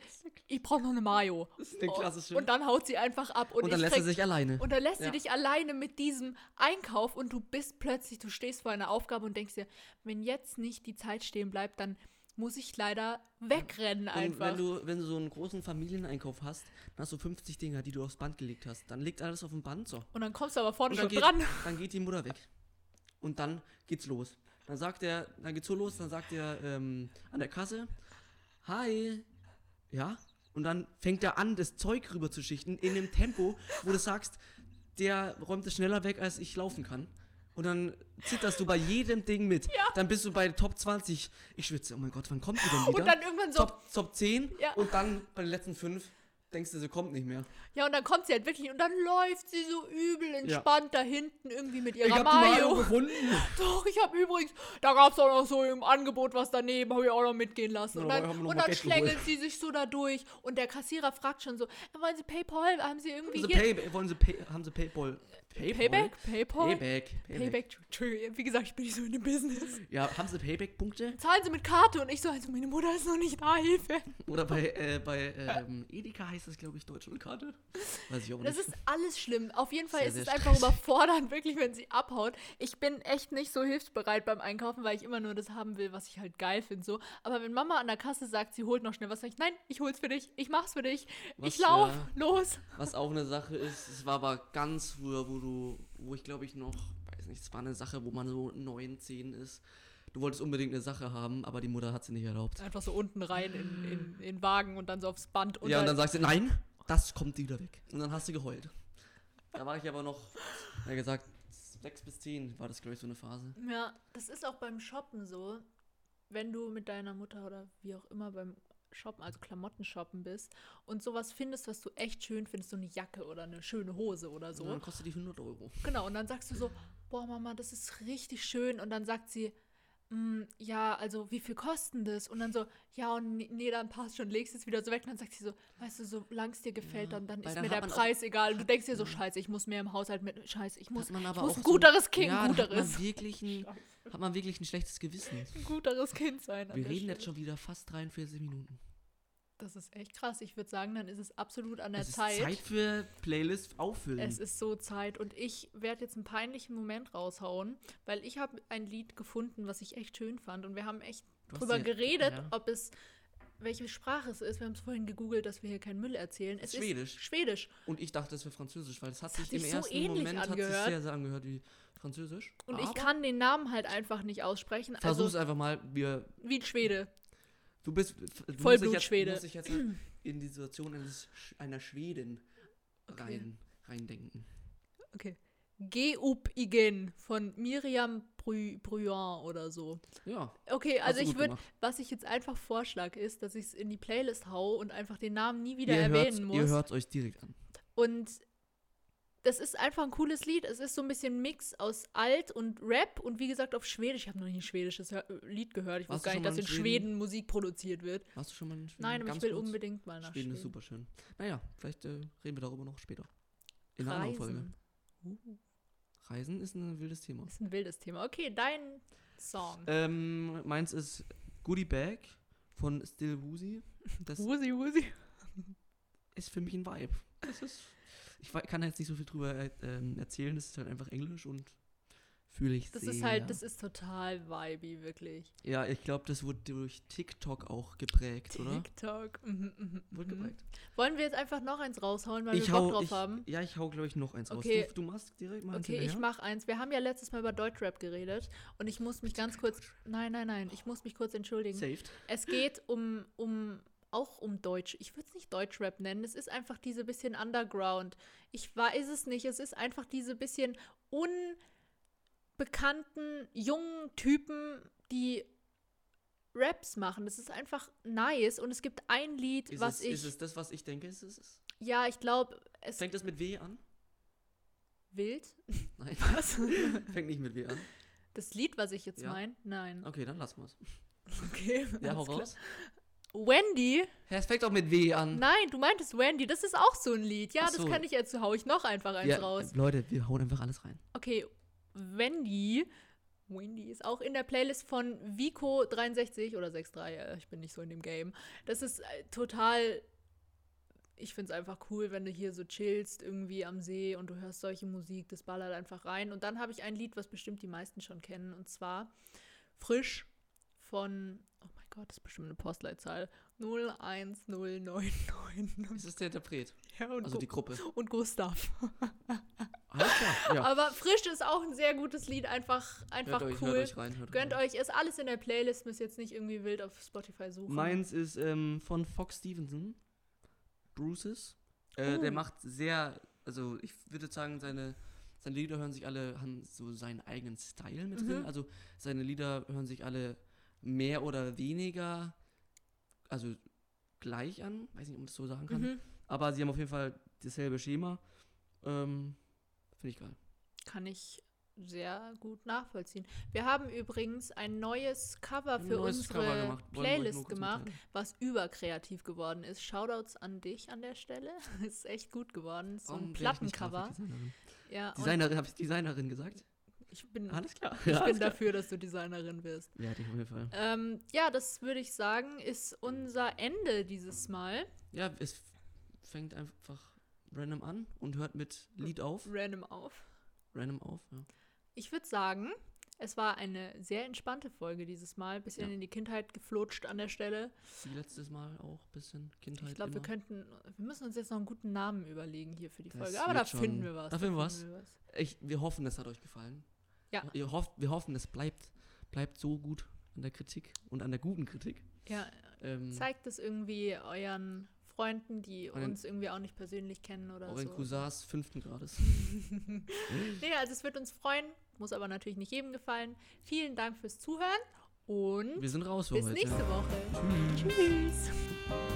Speaker 2: ich brauche noch eine Mayo.
Speaker 1: Das ist der klassische.
Speaker 2: Und dann haut sie einfach ab und,
Speaker 1: Und dann
Speaker 2: ich
Speaker 1: lässt
Speaker 2: krieg-
Speaker 1: sich alleine.
Speaker 2: und dann lässt
Speaker 1: Ja.
Speaker 2: sie dich alleine mit diesem Einkauf und du bist plötzlich, du stehst vor einer Aufgabe und denkst dir, wenn jetzt nicht die Zeit stehen bleibt, dann muss ich leider wegrennen
Speaker 1: Und
Speaker 2: einfach.
Speaker 1: wenn du, wenn du so einen großen Familieneinkauf hast, dann hast du 50 Dinger, die du aufs Band gelegt hast. Dann liegt alles auf dem Band so.
Speaker 2: und dann kommst du aber vorne
Speaker 1: Und dann
Speaker 2: schon
Speaker 1: geht,
Speaker 2: dran.
Speaker 1: dann geht die Mutter weg. Und dann geht's los. Dann sagt er, dann geht's so los, dann sagt er ähm, an der Kasse, hi, ja. Und dann fängt er an, das Zeug rüber zu schichten in dem Tempo, wo du sagst, der räumt es schneller weg, als ich laufen kann. Und dann zitterst du bei jedem Ding mit. Dann bist du bei Top 20. Ich schwitze, oh mein Gott, wann kommt die denn wieder?
Speaker 2: Und dann irgendwann so,
Speaker 1: Top, Top 10
Speaker 2: Ja.
Speaker 1: und dann bei den letzten 5 denkst du, sie kommt nicht mehr.
Speaker 2: ja, und dann kommt sie halt wirklich und dann läuft sie so übel entspannt da hinten irgendwie mit ihrer
Speaker 1: hab die Mayo gefunden. *laughs*
Speaker 2: Doch, ich habe übrigens, da gab es auch noch so im Angebot was daneben, habe ich auch noch mitgehen lassen.
Speaker 1: Ja,
Speaker 2: und dann,
Speaker 1: haben
Speaker 2: und dann schlängelt sie sich so da durch und der Kassierer fragt schon so, wollen Sie Paypal? Haben Sie irgendwie
Speaker 1: Also
Speaker 2: hier...
Speaker 1: Pay, wollen sie Pay, haben sie Paypal? Paypal?
Speaker 2: Payback? Paypal?
Speaker 1: Payback. Payback.
Speaker 2: Payback? Wie gesagt, ich bin nicht so in dem Business.
Speaker 1: Ja, haben sie Payback-Punkte?
Speaker 2: Zahlen Sie mit Karte und ich so, also meine Mutter ist noch nicht da, Hilfe.
Speaker 1: Oder bei, äh, bei ähm, Edeka heißt das, glaube ich, Deutschlandkarte. Weiß ich auch
Speaker 2: Das
Speaker 1: nicht.
Speaker 2: ist alles schlimm. Auf jeden Fall
Speaker 1: Sehr,
Speaker 2: ist
Speaker 1: sehr
Speaker 2: es einfach
Speaker 1: stressig.
Speaker 2: überfordernd, *laughs* wirklich, wenn sie abhaut. Ich bin echt nicht so hilfsbereit beim Einkaufen, weil ich immer nur das haben will, was ich halt geil finde. So. Aber wenn Mama an der Kasse sagt, sie holt noch schnell was, sag ich, nein, ich hol's für dich, ich mach's für dich,
Speaker 1: Was,
Speaker 2: ich lauf,
Speaker 1: ja.
Speaker 2: los.
Speaker 1: Was auch eine Sache ist, es war aber ganz früher, wo du, wo ich glaube ich noch, weiß nicht, es war eine Sache, wo man so 9, 10 ist. Du wolltest unbedingt eine Sache haben, aber die Mutter hat sie nicht erlaubt.
Speaker 2: Einfach so unten rein in, in, in den Wagen und dann so aufs Band. Und
Speaker 1: ja, und
Speaker 2: dann-
Speaker 1: sagst du, nein, das kommt wieder weg. Und dann hast du geheult. Da war ich aber noch, ja gesagt, 6 bis 10 war das, glaube ich, so eine Phase.
Speaker 2: Ja, das ist auch beim Shoppen so. Wenn du mit deiner Mutter oder wie auch immer beim Shoppen, also Klamotten shoppen bist und sowas findest, was du echt schön findest, so eine Jacke oder eine schöne Hose oder so.
Speaker 1: Und dann kostet die 100 Euro.
Speaker 2: Genau, und dann sagst du so, boah Mama, das ist richtig schön. Und dann sagt sie, "Mm, ja, also wie viel kosten das? Und dann so, ja, und nee, dann passt schon, legst es wieder so weg. Und dann sagt sie so, weißt du, solange es dir gefällt,
Speaker 1: Ja,
Speaker 2: dann, dann ist
Speaker 1: dann
Speaker 2: mir
Speaker 1: hat
Speaker 2: der Preis egal. Und du denkst dir so, scheiße, ich muss mehr im Haushalt mit, scheiße, ich muss,
Speaker 1: Hat man aber
Speaker 2: ich muss
Speaker 1: auch
Speaker 2: ein
Speaker 1: so-
Speaker 2: guteres Kind,
Speaker 1: ja, hat
Speaker 2: guteres,
Speaker 1: man wirklich ein, *laughs* hat man wirklich ein schlechtes Gewissen.
Speaker 2: ein guteres Kind sein.
Speaker 1: Wir reden jetzt schon wieder fast 43 Minuten.
Speaker 2: Das ist echt krass. Ich würde sagen, dann ist es absolut an der
Speaker 1: Es ist
Speaker 2: Zeit.
Speaker 1: Zeit für Playlist auffüllen.
Speaker 2: Es ist so Zeit und ich werde jetzt einen peinlichen Moment raushauen, weil ich habe ein Lied gefunden, was ich echt schön fand und wir haben echt
Speaker 1: Du
Speaker 2: drüber geredet,
Speaker 1: ja.
Speaker 2: ob es welche Sprache es ist. Wir haben es vorhin gegoogelt, dass wir hier keinen Müll erzählen. Es
Speaker 1: Schwedisch.
Speaker 2: ist Schwedisch.
Speaker 1: Und ich dachte, das wäre Französisch, weil es hat
Speaker 2: Das
Speaker 1: sich
Speaker 2: hat
Speaker 1: im
Speaker 2: so
Speaker 1: ersten Moment hat sich
Speaker 2: angehört.
Speaker 1: sehr, sehr angehört wie Französisch.
Speaker 2: Und ich kann den Namen halt einfach nicht aussprechen.
Speaker 1: Versuch's
Speaker 2: Also
Speaker 1: einfach mal. Wir,
Speaker 2: wie ein Schwede.
Speaker 1: Du bist
Speaker 2: Vollblutschwede.
Speaker 1: Jetzt, musst dich jetzt in die Situation eines, einer Schwedin
Speaker 2: Okay.
Speaker 1: rein, reindenken.
Speaker 2: Okay. Geup igen von Miriam Bru- Bruyan oder so.
Speaker 1: Ja.
Speaker 2: Okay, also ich würde, was ich jetzt einfach vorschlage, ist, dass ich es in die Playlist hau und einfach den Namen nie wieder
Speaker 1: Ihr
Speaker 2: erwähnen
Speaker 1: hört
Speaker 2: muss.
Speaker 1: ihr hört's euch direkt an.
Speaker 2: Und das ist einfach ein cooles Lied. Es ist so ein bisschen Mix aus Alt und Rap und wie gesagt auf Schwedisch. Ich habe noch nie ein schwedisches Hör- Lied gehört. Ich
Speaker 1: Warst
Speaker 2: wusste gar nicht, dass in Schweden?
Speaker 1: Schweden?
Speaker 2: Musik produziert wird.
Speaker 1: Warst du schon mal in Schweden?
Speaker 2: Nein, aber ich will
Speaker 1: kurz?
Speaker 2: unbedingt mal nach
Speaker 1: Schweden
Speaker 2: Schweden.
Speaker 1: ist super schön. Naja, vielleicht äh, reden wir darüber noch später. In einer anderen Folge.
Speaker 2: Reisen. Uh,
Speaker 1: Reisen ist ein wildes Thema.
Speaker 2: ist ein wildes Thema. Okay, dein Song.
Speaker 1: Ähm, meins ist Goodie Bag von Still Woozy. Das *laughs*
Speaker 2: Wusi, Wusi.
Speaker 1: ist für mich ein Vibe. Das ist, ich kann jetzt nicht so viel drüber äh, ähm, erzählen, das ist halt einfach Englisch und fühle ich
Speaker 2: Das
Speaker 1: sehr.
Speaker 2: ist halt, das ist total vibey, wirklich.
Speaker 1: ja, ich glaube, das wurde durch TikTok auch geprägt, oder?
Speaker 2: TikTok. Mhm, mhm,
Speaker 1: Wurde
Speaker 2: mhm.
Speaker 1: geprägt.
Speaker 2: Wollen wir jetzt einfach noch eins raushauen, weil
Speaker 1: Ich
Speaker 2: wir Bock
Speaker 1: hau,
Speaker 2: drauf
Speaker 1: ich,
Speaker 2: haben?
Speaker 1: ja, ich hau, glaube ich, noch eins
Speaker 2: Okay.
Speaker 1: raus. Du, du machst direkt mal
Speaker 2: Okay, ich mach eins. Wir haben ja letztes Mal über Deutschrap geredet und ich muss mich ganz kurz. Nein, nein, nein, ich muss mich kurz entschuldigen.
Speaker 1: Saved.
Speaker 2: Es geht um, um auch um Deutsch. Ich würde es nicht Deutschrap nennen. Es ist einfach diese bisschen Underground. Ich weiß es nicht. Es ist einfach diese bisschen unbekannten jungen Typen, die Raps machen. Das ist einfach nice. Und es gibt ein Lied,
Speaker 1: Ist,
Speaker 2: was
Speaker 1: es,
Speaker 2: ich.
Speaker 1: ist es das, was ich denke? Ist es?
Speaker 2: ja, ich glaube, es
Speaker 1: Fängt es mit W an?
Speaker 2: wild. *laughs*
Speaker 1: Nein. *laughs*
Speaker 2: Was? *laughs*
Speaker 1: Fängt nicht mit W an.
Speaker 2: Das Lied, was ich jetzt
Speaker 1: Ja.
Speaker 2: meine? Nein.
Speaker 1: Okay, dann lassen wir es.
Speaker 2: Okay.
Speaker 1: Ja, hau raus.
Speaker 2: Wendy?
Speaker 1: Ja, es fängt auch mit W an.
Speaker 2: Nein, du meintest Wendy. Das ist auch so ein Lied. Ja,
Speaker 1: so.
Speaker 2: das kann ich jetzt. Hau ich noch einfach eins
Speaker 1: ja,
Speaker 2: raus.
Speaker 1: Leute, wir hauen einfach alles rein.
Speaker 2: Okay, Wendy. Wendy ist auch in der Playlist von Vico63 oder 63. äh, Ich bin nicht so in dem Game. Das ist äh, total. Ich finde es einfach cool, wenn du hier so chillst, irgendwie am See und du hörst solche Musik, das ballert einfach rein. Und dann habe ich ein Lied, was bestimmt die meisten schon kennen, und zwar Frisch von, Gott, das ist bestimmt eine Postleitzahl, 01099.
Speaker 1: Das ist der Interpret.
Speaker 2: Ja, und,
Speaker 1: Also
Speaker 2: Gu-
Speaker 1: die Gruppe.
Speaker 2: und Gustav.
Speaker 1: Alles klar. *laughs* Ja.
Speaker 2: Aber Frisch ist auch ein sehr gutes Lied, einfach, einfach
Speaker 1: hört euch,
Speaker 2: cool.
Speaker 1: hört euch rein. Hört
Speaker 2: Gönnt
Speaker 1: rein.
Speaker 2: euch, ist alles in der Playlist, müsst jetzt nicht irgendwie wild auf Spotify suchen.
Speaker 1: Meins ist ähm, von Fox Stevenson. Bruces. Äh,
Speaker 2: Oh.
Speaker 1: Der macht sehr, also ich würde sagen, seine, seine Lieder hören sich alle, haben so seinen eigenen Style mit drin.
Speaker 2: Mhm.
Speaker 1: Also seine Lieder hören sich alle mehr oder weniger, also gleich an. Weiß nicht, ob man das so sagen kann.
Speaker 2: Mhm.
Speaker 1: Aber sie haben auf jeden Fall dasselbe Schema. Ähm, Finde ich geil.
Speaker 2: Kann ich sehr gut nachvollziehen. Wir haben übrigens ein neues Cover für
Speaker 1: neues
Speaker 2: unsere
Speaker 1: Cover gemacht.
Speaker 2: Playlist gemacht,
Speaker 1: mitteilen.
Speaker 2: was überkreativ geworden ist. Shoutouts an dich an der Stelle. *laughs* ist echt gut geworden. So ein
Speaker 1: nicht
Speaker 2: Plattencover.
Speaker 1: Grafikdesignerin?
Speaker 2: Ja,
Speaker 1: Designerin, habe ich Designerin gesagt?
Speaker 2: Ich bin,
Speaker 1: Alles klar.
Speaker 2: ich
Speaker 1: Alles
Speaker 2: bin
Speaker 1: klar.
Speaker 2: dafür, dass du Designerin wirst.
Speaker 1: Ich auf jeden Fall.
Speaker 2: Ähm, ja, das würde ich sagen, ist unser Ende dieses Mal.
Speaker 1: Ja, es fängt einfach random an und hört mit Lied auf.
Speaker 2: Random auf.
Speaker 1: Random auf, ja.
Speaker 2: Ich würde sagen, es war eine sehr entspannte Folge dieses Mal. Bisschen
Speaker 1: Ja.
Speaker 2: in die Kindheit geflutscht an der Stelle.
Speaker 1: Wie letztes Mal auch ein bisschen Kindheit.
Speaker 2: Ich glaube, wir könnten, wir müssen uns jetzt noch einen guten Namen überlegen hier für die
Speaker 1: Das
Speaker 2: Folge. Aber da finden wir was.
Speaker 1: da finden wir was.
Speaker 2: wir was.
Speaker 1: Ich, wir hoffen, es hat euch gefallen.
Speaker 2: Ja.
Speaker 1: Ihr hofft, wir hoffen, es bleibt, bleibt so gut an der Kritik und an der guten Kritik.
Speaker 2: Ja,
Speaker 1: Ähm,
Speaker 2: zeigt es irgendwie euren Freunden, die
Speaker 1: Euren-
Speaker 2: uns irgendwie auch nicht persönlich kennen oder
Speaker 1: euren
Speaker 2: so.
Speaker 1: Cousins fünften Grades. *laughs*
Speaker 2: nee, also es wird uns freuen, muss aber natürlich nicht jedem gefallen. Vielen Dank fürs Zuhören und
Speaker 1: Wir sind raus für
Speaker 2: bis
Speaker 1: heute.
Speaker 2: nächste Woche.
Speaker 1: Tschüss.
Speaker 2: Tschüss.